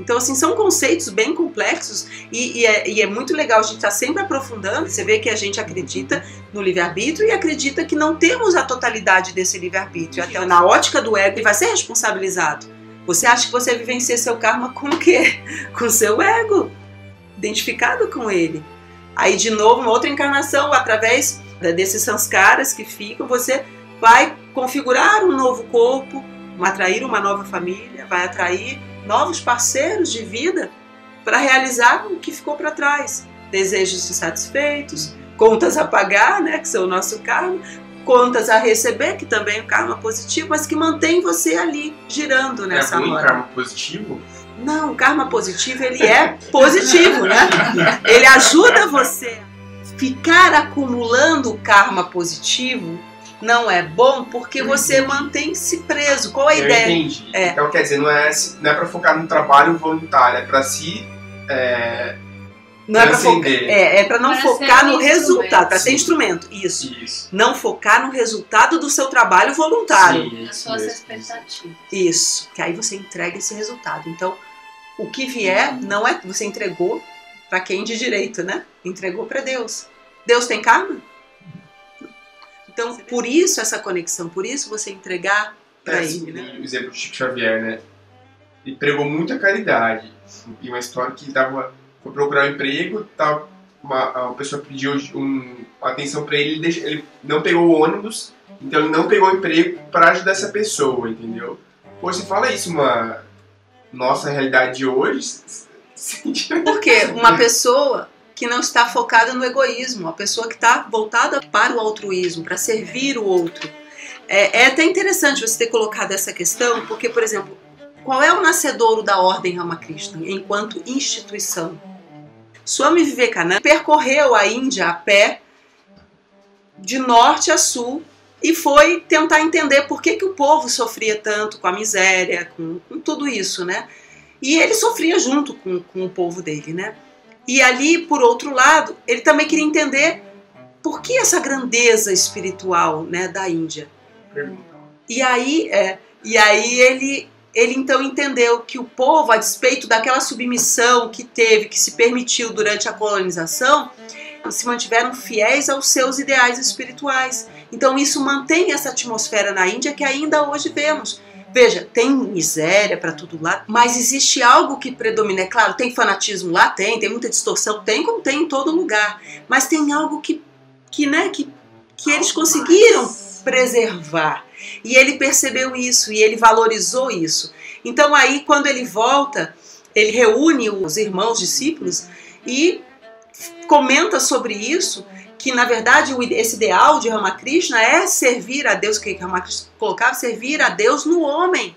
Então, assim, são conceitos bem complexos e, e é, e é muito legal a gente estar sempre aprofundando. Você vê que a gente acredita no livre-arbítrio e acredita que não temos a totalidade desse livre-arbítrio. Até na ótica do ego, ele vai ser responsabilizado. Você acha que você vivencia seu karma com o quê? Com seu ego, identificado com ele. Aí, de novo, uma outra encarnação, através desses sanskaras que ficam, você vai configurar um novo corpo, atrair uma nova família, vai atrair novos parceiros de vida para realizar o que ficou para trás. Desejos insatisfeitos, contas a pagar, né, que são o nosso karma, contas a receber, que também é um karma positivo, mas que mantém você ali girando nessa é ruim, roda. karma positivo? Não, o karma positivo ele é positivo, né? Ele ajuda você a ficar acumulando karma positivo. Não é bom porque você mantém-se preso. Qual a Eu ideia? entendi. É. Então, quer dizer, não é, não é pra focar no trabalho voluntário, é pra se. É, Não é para é, é para não Para focar no resultado, para ser instrumento. Isso. Isso. Não focar no resultado do seu trabalho voluntário. Sim, As isso suas mesmo. expectativas. Isso, que aí você entrega esse resultado. Então, o que vier não é você entregou para quem de direito, né? Entregou para Deus. Deus tem karma? Então, por isso essa conexão, por isso você entregar para É, ele, assim, né? o exemplo do Chico Xavier, né? Ele pregou muita caridade. E uma história que ele tava, foi procurar um emprego, tava, uma, uma pessoa pediu um, atenção para ele, ele, deixa- ele não pegou o ônibus, então ele não pegou o emprego para ajudar essa pessoa, entendeu? Pô, você fala isso, uma nossa realidade de hoje. Porque uma pessoa que não está focada no egoísmo, uma pessoa que está voltada para o altruísmo, para servir o outro. É, é até interessante você ter colocado essa questão, porque, por exemplo, qual é o nascedouro da Ordem Ramakrishna enquanto instituição? Swami Vivekananda percorreu a Índia a pé, de norte a sul, e foi tentar entender por que, que o povo sofria tanto com a miséria, com, com tudo isso, né? E ele sofria junto com, com o povo dele, né? E ali, por outro lado, ele também queria entender por que essa grandeza espiritual, né, da Índia. E aí, é, e aí ele, ele então entendeu que o povo, a despeito daquela submissão que teve, que se permitiu durante a colonização, se mantiveram fiéis aos seus ideais espirituais. Então isso mantém essa atmosfera na Índia que ainda hoje vemos. Veja, tem miséria para tudo lá, mas existe algo que predomina. É claro, tem fanatismo lá, tem, tem muita distorção, tem como tem em todo lugar. Mas tem algo que, que, né, que, que eles conseguiram preservar. E ele percebeu isso e ele valorizou isso. Então aí, quando ele volta, ele reúne os irmãos discípulos e comenta sobre isso, que na verdade esse ideal de Ramakrishna é servir a Deus, que Ramakrishna colocava, servir a Deus no homem.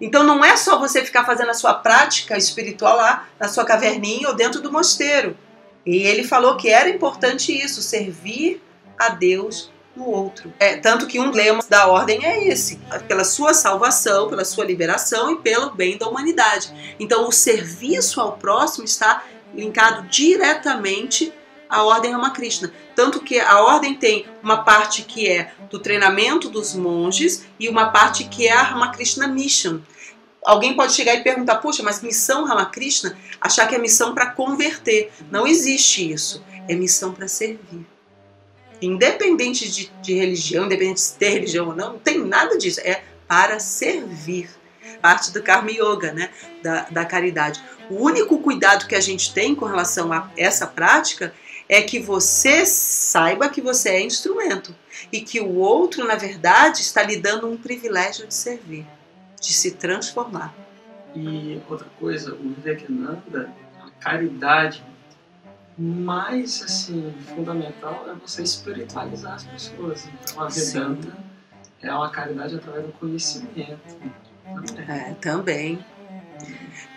Então não é só você ficar fazendo a sua prática espiritual lá na sua caverninha ou dentro do mosteiro. E ele falou que era importante isso, servir a Deus no outro. É, tanto que um lema da ordem é esse: pela sua salvação, pela sua liberação e pelo bem da humanidade. Então o serviço ao próximo está linkado diretamente à ordem Ramakrishna. Tanto que a ordem tem uma parte que é do treinamento dos monges e uma parte que é a Ramakrishna Mission. Alguém pode chegar e perguntar, puxa, mas missão Ramakrishna? Achar que é missão para converter. Não existe isso. É missão para servir. Independente de, de religião, independente de ter religião ou não, não tem nada disso. É para servir. Parte do Karma Yoga, né? Da, da caridade. O único cuidado que a gente tem com relação a essa prática é que você saiba que você é instrumento e que o outro, na verdade, está lhe dando um privilégio de servir, de se transformar. E outra coisa, o Vivekananda, a caridade mais assim fundamental é você espiritualizar as pessoas. Então a Sim. Vedanta é uma caridade através do conhecimento. também. É, também.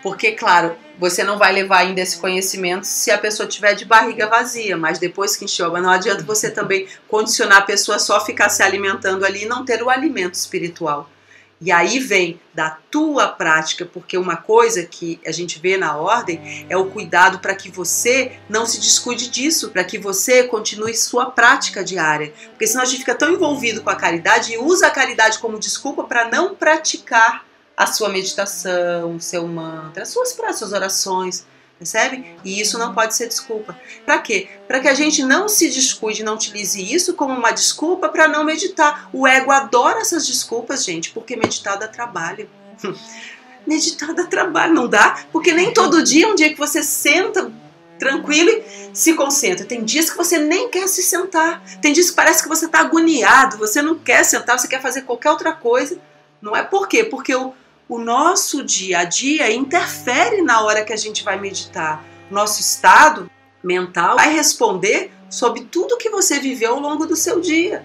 Porque, claro, você não vai levar ainda esse conhecimento se a pessoa tiver de barriga vazia, mas depois que encheu, não adianta você também condicionar a pessoa só a ficar se alimentando ali e não ter o alimento espiritual. E aí vem da tua prática, porque uma coisa que a gente vê na ordem é o cuidado para que você não se descuide disso, para que você continue sua prática diária. Porque senão a gente fica tão envolvido com a caridade e usa a caridade como desculpa para não praticar a sua meditação, o seu mantra, as suas, as suas orações, percebe? E isso não pode ser desculpa. Para quê? Para que a gente não se descuide, não utilize isso como uma desculpa para não meditar. O ego adora essas desculpas, gente, porque meditar dá trabalho. meditar dá trabalho, não dá? Porque nem todo dia é um dia que você senta tranquilo e se concentra. Tem dias que você nem quer se sentar. Tem dias que parece que você está agoniado, você não quer sentar, você quer fazer qualquer outra coisa. Não é por quê? Porque o, o nosso dia a dia interfere na hora que a gente vai meditar. Nosso estado mental vai responder sobre tudo que você viveu ao longo do seu dia.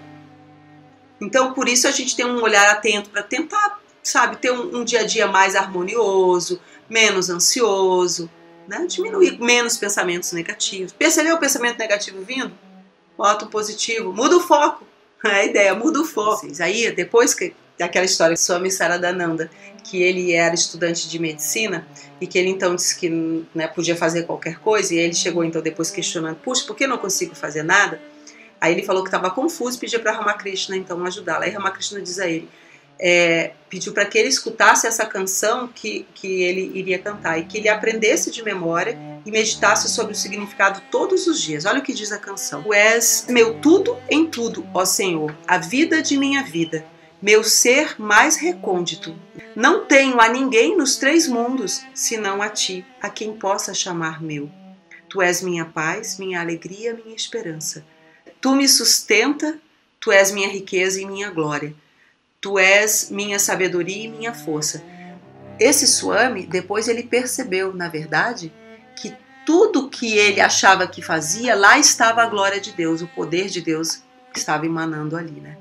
Então, por isso a gente tem um olhar atento para tentar, sabe, ter um, um dia a dia mais harmonioso, menos ansioso, né? Diminuir menos pensamentos negativos. Percebeu o pensamento negativo vindo? Bota um positivo, muda o foco. É a ideia, muda o foco. Aí, depois que daquela história de Swami Saradananda, que ele era estudante de medicina e que ele então disse que né, podia fazer qualquer coisa, e ele chegou então depois questionando: puxa, por que não consigo fazer nada? Aí ele falou que estava confuso e pediu para Ramakrishna então ajudá-lo. Aí Ramakrishna diz a ele: é, pediu para que ele escutasse essa canção que, que ele iria cantar e que ele aprendesse de memória e meditasse sobre o significado todos os dias. Olha o que diz a canção: Tu és meu tudo em tudo, ó Senhor, a vida de minha vida meu ser mais recôndito. Não tenho a ninguém nos três mundos, senão a ti, a quem possa chamar meu. Tu és minha paz, minha alegria, minha esperança. Tu me sustenta, tu és minha riqueza e minha glória. Tu és minha sabedoria e minha força. Esse Swami, depois ele percebeu, na verdade, que tudo que ele achava que fazia, lá estava a glória de Deus, o poder de Deus estava emanando ali, né?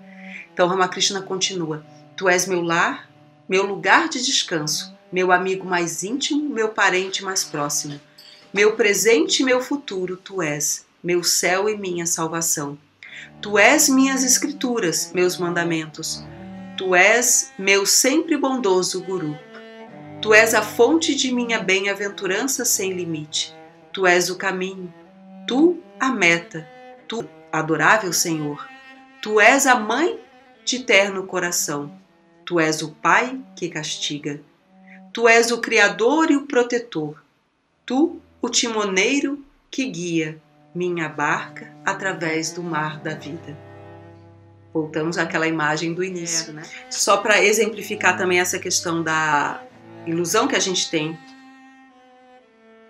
Então Ramakrishna continua: Tu és meu lar, meu lugar de descanso, meu amigo mais íntimo, meu parente mais próximo. Meu presente e meu futuro, tu és, meu céu e minha salvação. Tu és minhas escrituras, meus mandamentos. Tu és meu sempre bondoso Guru. Tu és a fonte de minha bem-aventurança sem limite. Tu és o caminho, tu a meta, tu, adorável Senhor. Tu és a mãe de terno coração. Tu és o Pai que castiga. Tu és o Criador e o protetor. Tu, o timoneiro que guia minha barca através do mar da vida. Voltamos àquela imagem do início, né? Só para exemplificar também essa questão da ilusão que a gente tem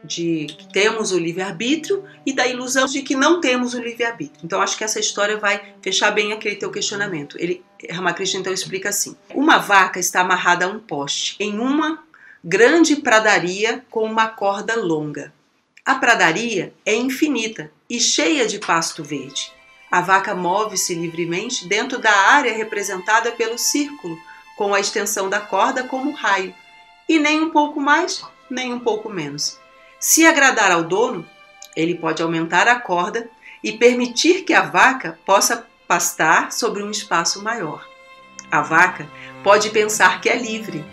de que temos o livre-arbítrio e da ilusão de que não temos o livre-arbítrio. Então acho que essa história vai fechar bem aquele teu questionamento. Ele, Ramakrishna então explica assim: uma vaca está amarrada a um poste em uma grande pradaria com uma corda longa. A pradaria é infinita e cheia de pasto verde. A vaca move-se livremente dentro da área representada pelo círculo, com a extensão da corda como raio, e nem um pouco mais, nem um pouco menos. Se agradar ao dono, ele pode aumentar a corda e permitir que a vaca possa pastar sobre um espaço maior. A vaca pode pensar que é livre,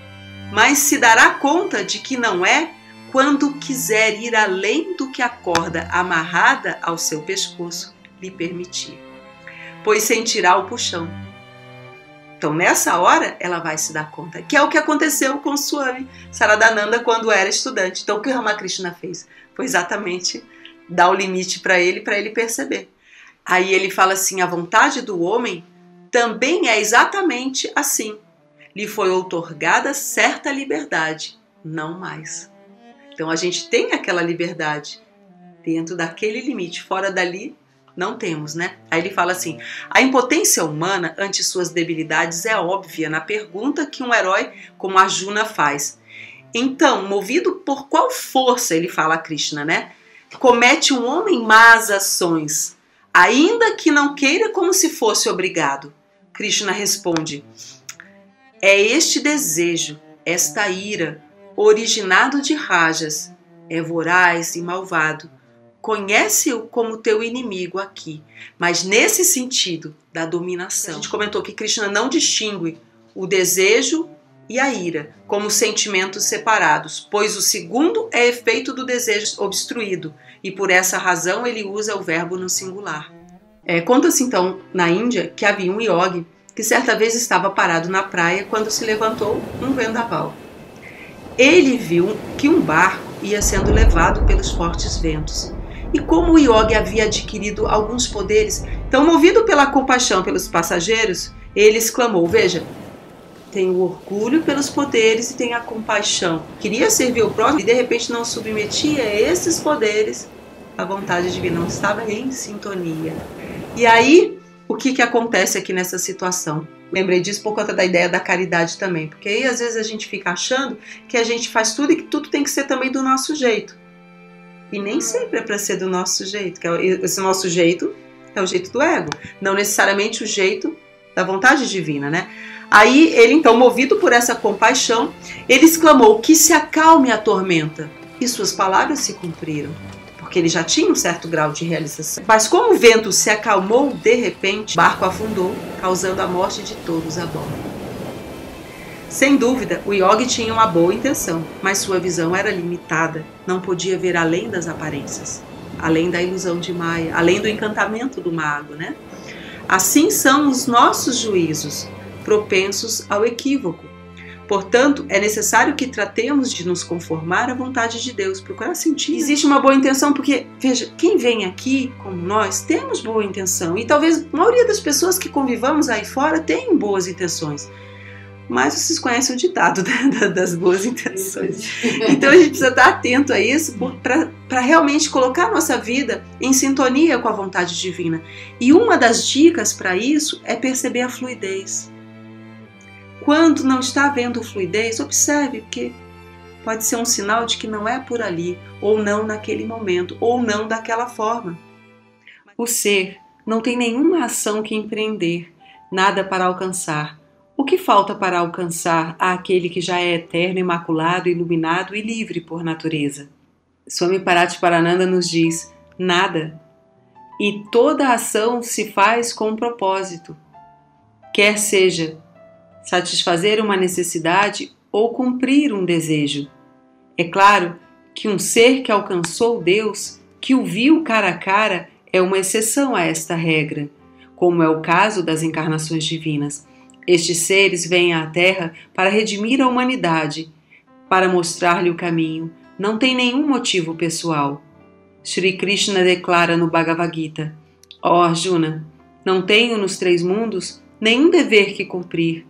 mas se dará conta de que não é quando quiser ir além do que a corda amarrada ao seu pescoço lhe permitir, pois sentirá o puxão. Então, nessa hora, ela vai se dar conta, que é o que aconteceu com Swami Saradananda quando era estudante. Então, o que Ramakrishna fez foi exatamente dar o limite para ele, para ele perceber. Aí ele fala assim: a vontade do homem também é exatamente assim. Lhe foi outorgada certa liberdade, não mais. Então a gente tem aquela liberdade dentro daquele limite, fora dali não temos, né? Aí ele fala assim: a impotência humana ante suas debilidades é óbvia na pergunta que um herói como Arjuna faz. Então, movido por qual força, ele fala a Krishna, né? Comete um homem más ações, ainda que não queira como se fosse obrigado. Krishna responde: É este desejo, esta ira, originado de rajas, é voraz e malvado conhece-o como teu inimigo aqui, mas nesse sentido da dominação. A gente comentou que Krishna não distingue o desejo e a ira como sentimentos separados, pois o segundo é efeito do desejo obstruído e por essa razão ele usa o verbo no singular. É, Conta-se então na Índia que havia um yogi que certa vez estava parado na praia quando se levantou um vendaval. Ele viu que um barco ia sendo levado pelos fortes ventos e como o Yogi havia adquirido alguns poderes, então movido pela compaixão pelos passageiros, ele exclamou: Veja, tenho orgulho pelos poderes e tenho a compaixão. Queria servir o próximo e de repente não submetia esses poderes à vontade divina, não estava em sintonia. E aí, o que, que acontece aqui nessa situação? Lembrei disso por conta da ideia da caridade também, porque aí às vezes a gente fica achando que a gente faz tudo e que tudo tem que ser também do nosso jeito. E nem sempre é para ser do nosso jeito, que é esse nosso jeito é o jeito do ego, não necessariamente o jeito da vontade divina, né? Aí ele então, movido por essa compaixão, ele exclamou: "Que se acalme a tormenta". E suas palavras se cumpriram, porque ele já tinha um certo grau de realização. Mas como o vento se acalmou de repente, o barco afundou, causando a morte de todos a bordo. Sem dúvida, o Yogi tinha uma boa intenção, mas sua visão era limitada, não podia ver além das aparências, além da ilusão de Maya, além do encantamento do mago, né? Assim são os nossos juízos, propensos ao equívoco. Portanto, é necessário que tratemos de nos conformar à vontade de Deus, procurar sentir. Existe uma boa intenção, porque, veja, quem vem aqui, como nós, temos boa intenção. E talvez a maioria das pessoas que convivamos aí fora tenham boas intenções mas vocês conhecem o ditado né, das boas intenções. Então a gente precisa estar atento a isso para realmente colocar a nossa vida em sintonia com a vontade divina. E uma das dicas para isso é perceber a fluidez. Quando não está havendo fluidez, observe, porque pode ser um sinal de que não é por ali, ou não naquele momento, ou não daquela forma. O ser não tem nenhuma ação que empreender, nada para alcançar o que falta para alcançar aquele que já é eterno, imaculado, iluminado e livre por natureza? Swami Parananda nos diz: nada. E toda ação se faz com um propósito, quer seja satisfazer uma necessidade ou cumprir um desejo. É claro que um ser que alcançou Deus, que o viu cara a cara, é uma exceção a esta regra, como é o caso das encarnações divinas. Estes seres vêm à Terra para redimir a humanidade, para mostrar-lhe o caminho. Não tem nenhum motivo pessoal. Sri Krishna declara no Bhagavad Gita: Ó oh Arjuna, não tenho nos três mundos nenhum dever que cumprir,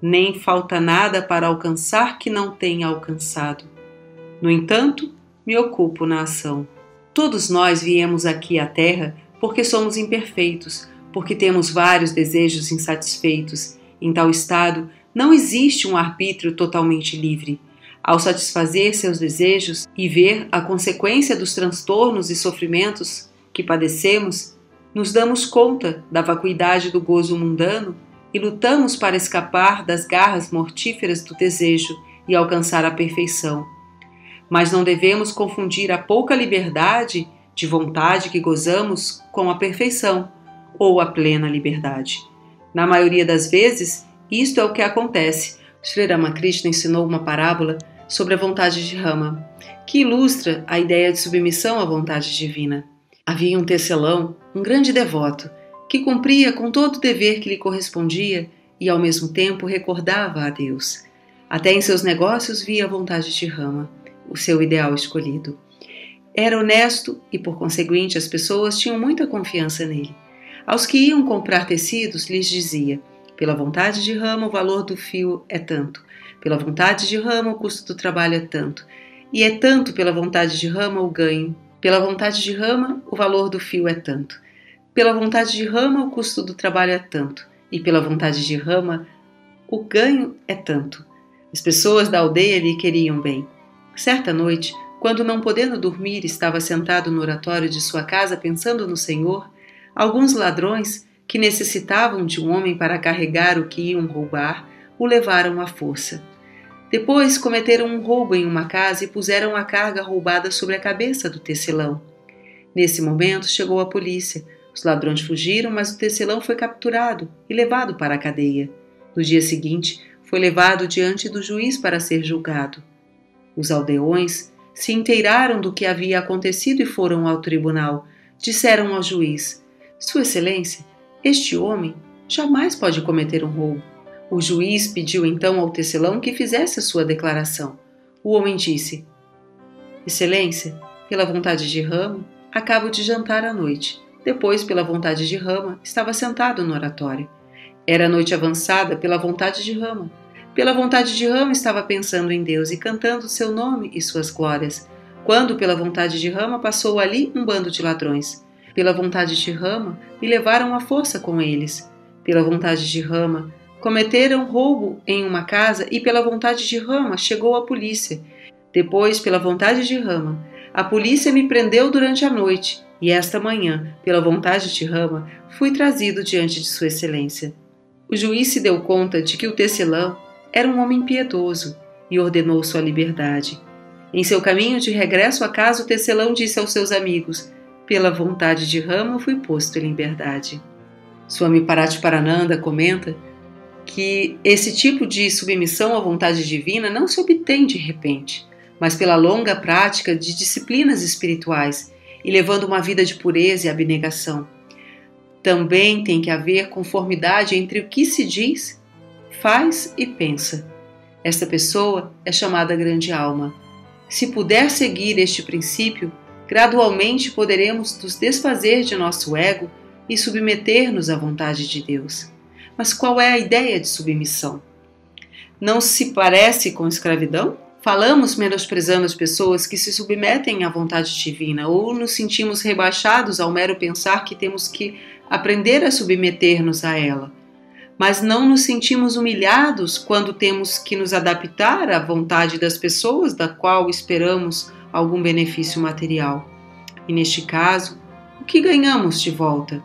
nem falta nada para alcançar que não tenha alcançado. No entanto, me ocupo na ação. Todos nós viemos aqui à Terra porque somos imperfeitos, porque temos vários desejos insatisfeitos em tal estado, não existe um arbítrio totalmente livre. Ao satisfazer seus desejos e ver a consequência dos transtornos e sofrimentos que padecemos, nos damos conta da vacuidade do gozo mundano e lutamos para escapar das garras mortíferas do desejo e alcançar a perfeição. Mas não devemos confundir a pouca liberdade de vontade que gozamos com a perfeição ou a plena liberdade. Na maioria das vezes, isto é o que acontece. Sri Ramakrishna ensinou uma parábola sobre a vontade de Rama, que ilustra a ideia de submissão à vontade divina. Havia um tecelão, um grande devoto, que cumpria com todo o dever que lhe correspondia e ao mesmo tempo recordava a Deus. Até em seus negócios via a vontade de Rama, o seu ideal escolhido. Era honesto e, por conseguinte, as pessoas tinham muita confiança nele. Aos que iam comprar tecidos, lhes dizia: pela vontade de Rama, o valor do fio é tanto. Pela vontade de Rama, o custo do trabalho é tanto. E é tanto pela vontade de Rama o ganho. Pela vontade de Rama, o valor do fio é tanto. Pela vontade de Rama, o custo do trabalho é tanto. E pela vontade de Rama, o ganho é tanto. As pessoas da aldeia lhe queriam bem. Certa noite, quando não podendo dormir, estava sentado no oratório de sua casa pensando no Senhor, alguns ladrões, que necessitavam de um homem para carregar o que iam roubar, o levaram à força. Depois cometeram um roubo em uma casa e puseram a carga roubada sobre a cabeça do tecelão. Nesse momento chegou a polícia. Os ladrões fugiram, mas o tecelão foi capturado e levado para a cadeia. No dia seguinte, foi levado diante do juiz para ser julgado. Os aldeões se inteiraram do que havia acontecido e foram ao tribunal. Disseram ao juiz: Sua Excelência, este homem jamais pode cometer um roubo. O juiz pediu então ao tecelão que fizesse a sua declaração. O homem disse: Excelência, pela vontade de Rama, acabo de jantar à noite. Depois, pela vontade de Rama, estava sentado no oratório. Era noite avançada pela vontade de Rama. Pela vontade de Rama estava pensando em Deus e cantando seu nome e suas glórias. Quando, pela vontade de Rama, passou ali um bando de ladrões. Pela vontade de Rama, me levaram à força com eles. Pela vontade de Rama, Cometeram roubo em uma casa e, pela vontade de Rama, chegou a polícia. Depois, pela vontade de Rama, a polícia me prendeu durante a noite e esta manhã, pela vontade de Rama, fui trazido diante de Sua Excelência. O juiz se deu conta de que o tecelão era um homem piedoso e ordenou sua liberdade. Em seu caminho de regresso à casa, o tecelão disse aos seus amigos: Pela vontade de Rama fui posto em liberdade. Swami Parananda comenta que esse tipo de submissão à vontade divina não se obtém de repente, mas pela longa prática de disciplinas espirituais e levando uma vida de pureza e abnegação. Também tem que haver conformidade entre o que se diz, faz e pensa. Esta pessoa é chamada grande alma. Se puder seguir este princípio, gradualmente poderemos nos desfazer de nosso ego e submeter-nos à vontade de Deus. Mas qual é a ideia de submissão? Não se parece com escravidão? Falamos menosprezando as pessoas que se submetem à vontade divina ou nos sentimos rebaixados ao mero pensar que temos que aprender a submeter-nos a ela. Mas não nos sentimos humilhados quando temos que nos adaptar à vontade das pessoas da qual esperamos algum benefício material. E neste caso, o que ganhamos de volta?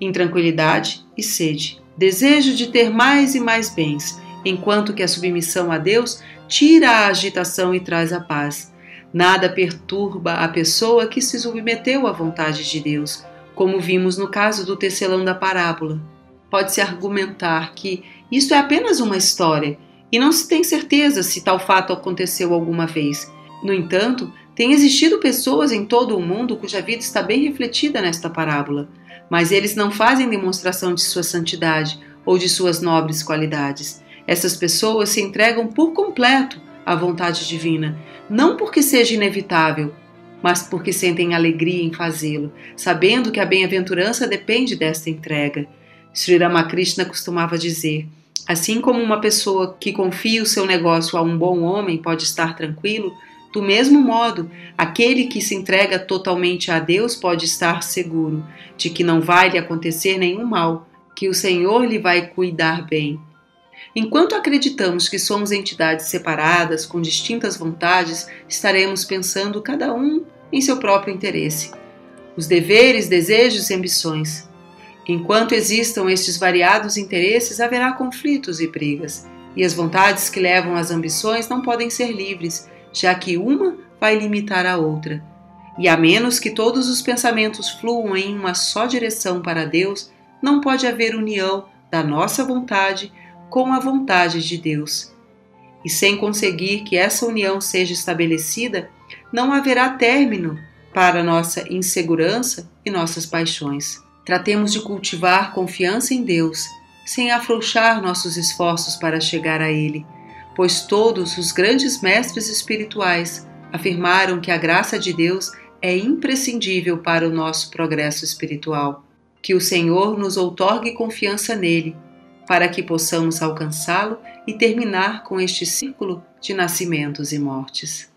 intranquilidade e sede, desejo de ter mais e mais bens, enquanto que a submissão a Deus tira a agitação e traz a paz. Nada perturba a pessoa que se submeteu à vontade de Deus, como vimos no caso do tecelão da parábola. Pode-se argumentar que isto é apenas uma história e não se tem certeza se tal fato aconteceu alguma vez. No entanto, tem existido pessoas em todo o mundo cuja vida está bem refletida nesta parábola mas eles não fazem demonstração de sua santidade ou de suas nobres qualidades. Essas pessoas se entregam por completo à vontade divina, não porque seja inevitável, mas porque sentem alegria em fazê-lo, sabendo que a bem-aventurança depende desta entrega. Sri Ramakrishna costumava dizer: assim como uma pessoa que confia o seu negócio a um bom homem pode estar tranquilo, do mesmo modo, aquele que se entrega totalmente a Deus pode estar seguro de que não vai lhe acontecer nenhum mal, que o Senhor lhe vai cuidar bem. Enquanto acreditamos que somos entidades separadas, com distintas vontades, estaremos pensando cada um em seu próprio interesse, os deveres, desejos e ambições. Enquanto existam estes variados interesses, haverá conflitos e brigas, e as vontades que levam às ambições não podem ser livres, já que uma vai limitar a outra. E a menos que todos os pensamentos fluam em uma só direção para Deus, não pode haver união da nossa vontade com a vontade de Deus. E sem conseguir que essa união seja estabelecida, não haverá término para nossa insegurança e nossas paixões. Tratemos de cultivar confiança em Deus, sem afrouxar nossos esforços para chegar a Ele, pois todos os grandes mestres espirituais afirmaram que a graça de Deus é imprescindível para o nosso progresso espiritual. Que o Senhor nos outorgue confiança nele para que possamos alcançá-lo e terminar com este ciclo de nascimentos e mortes.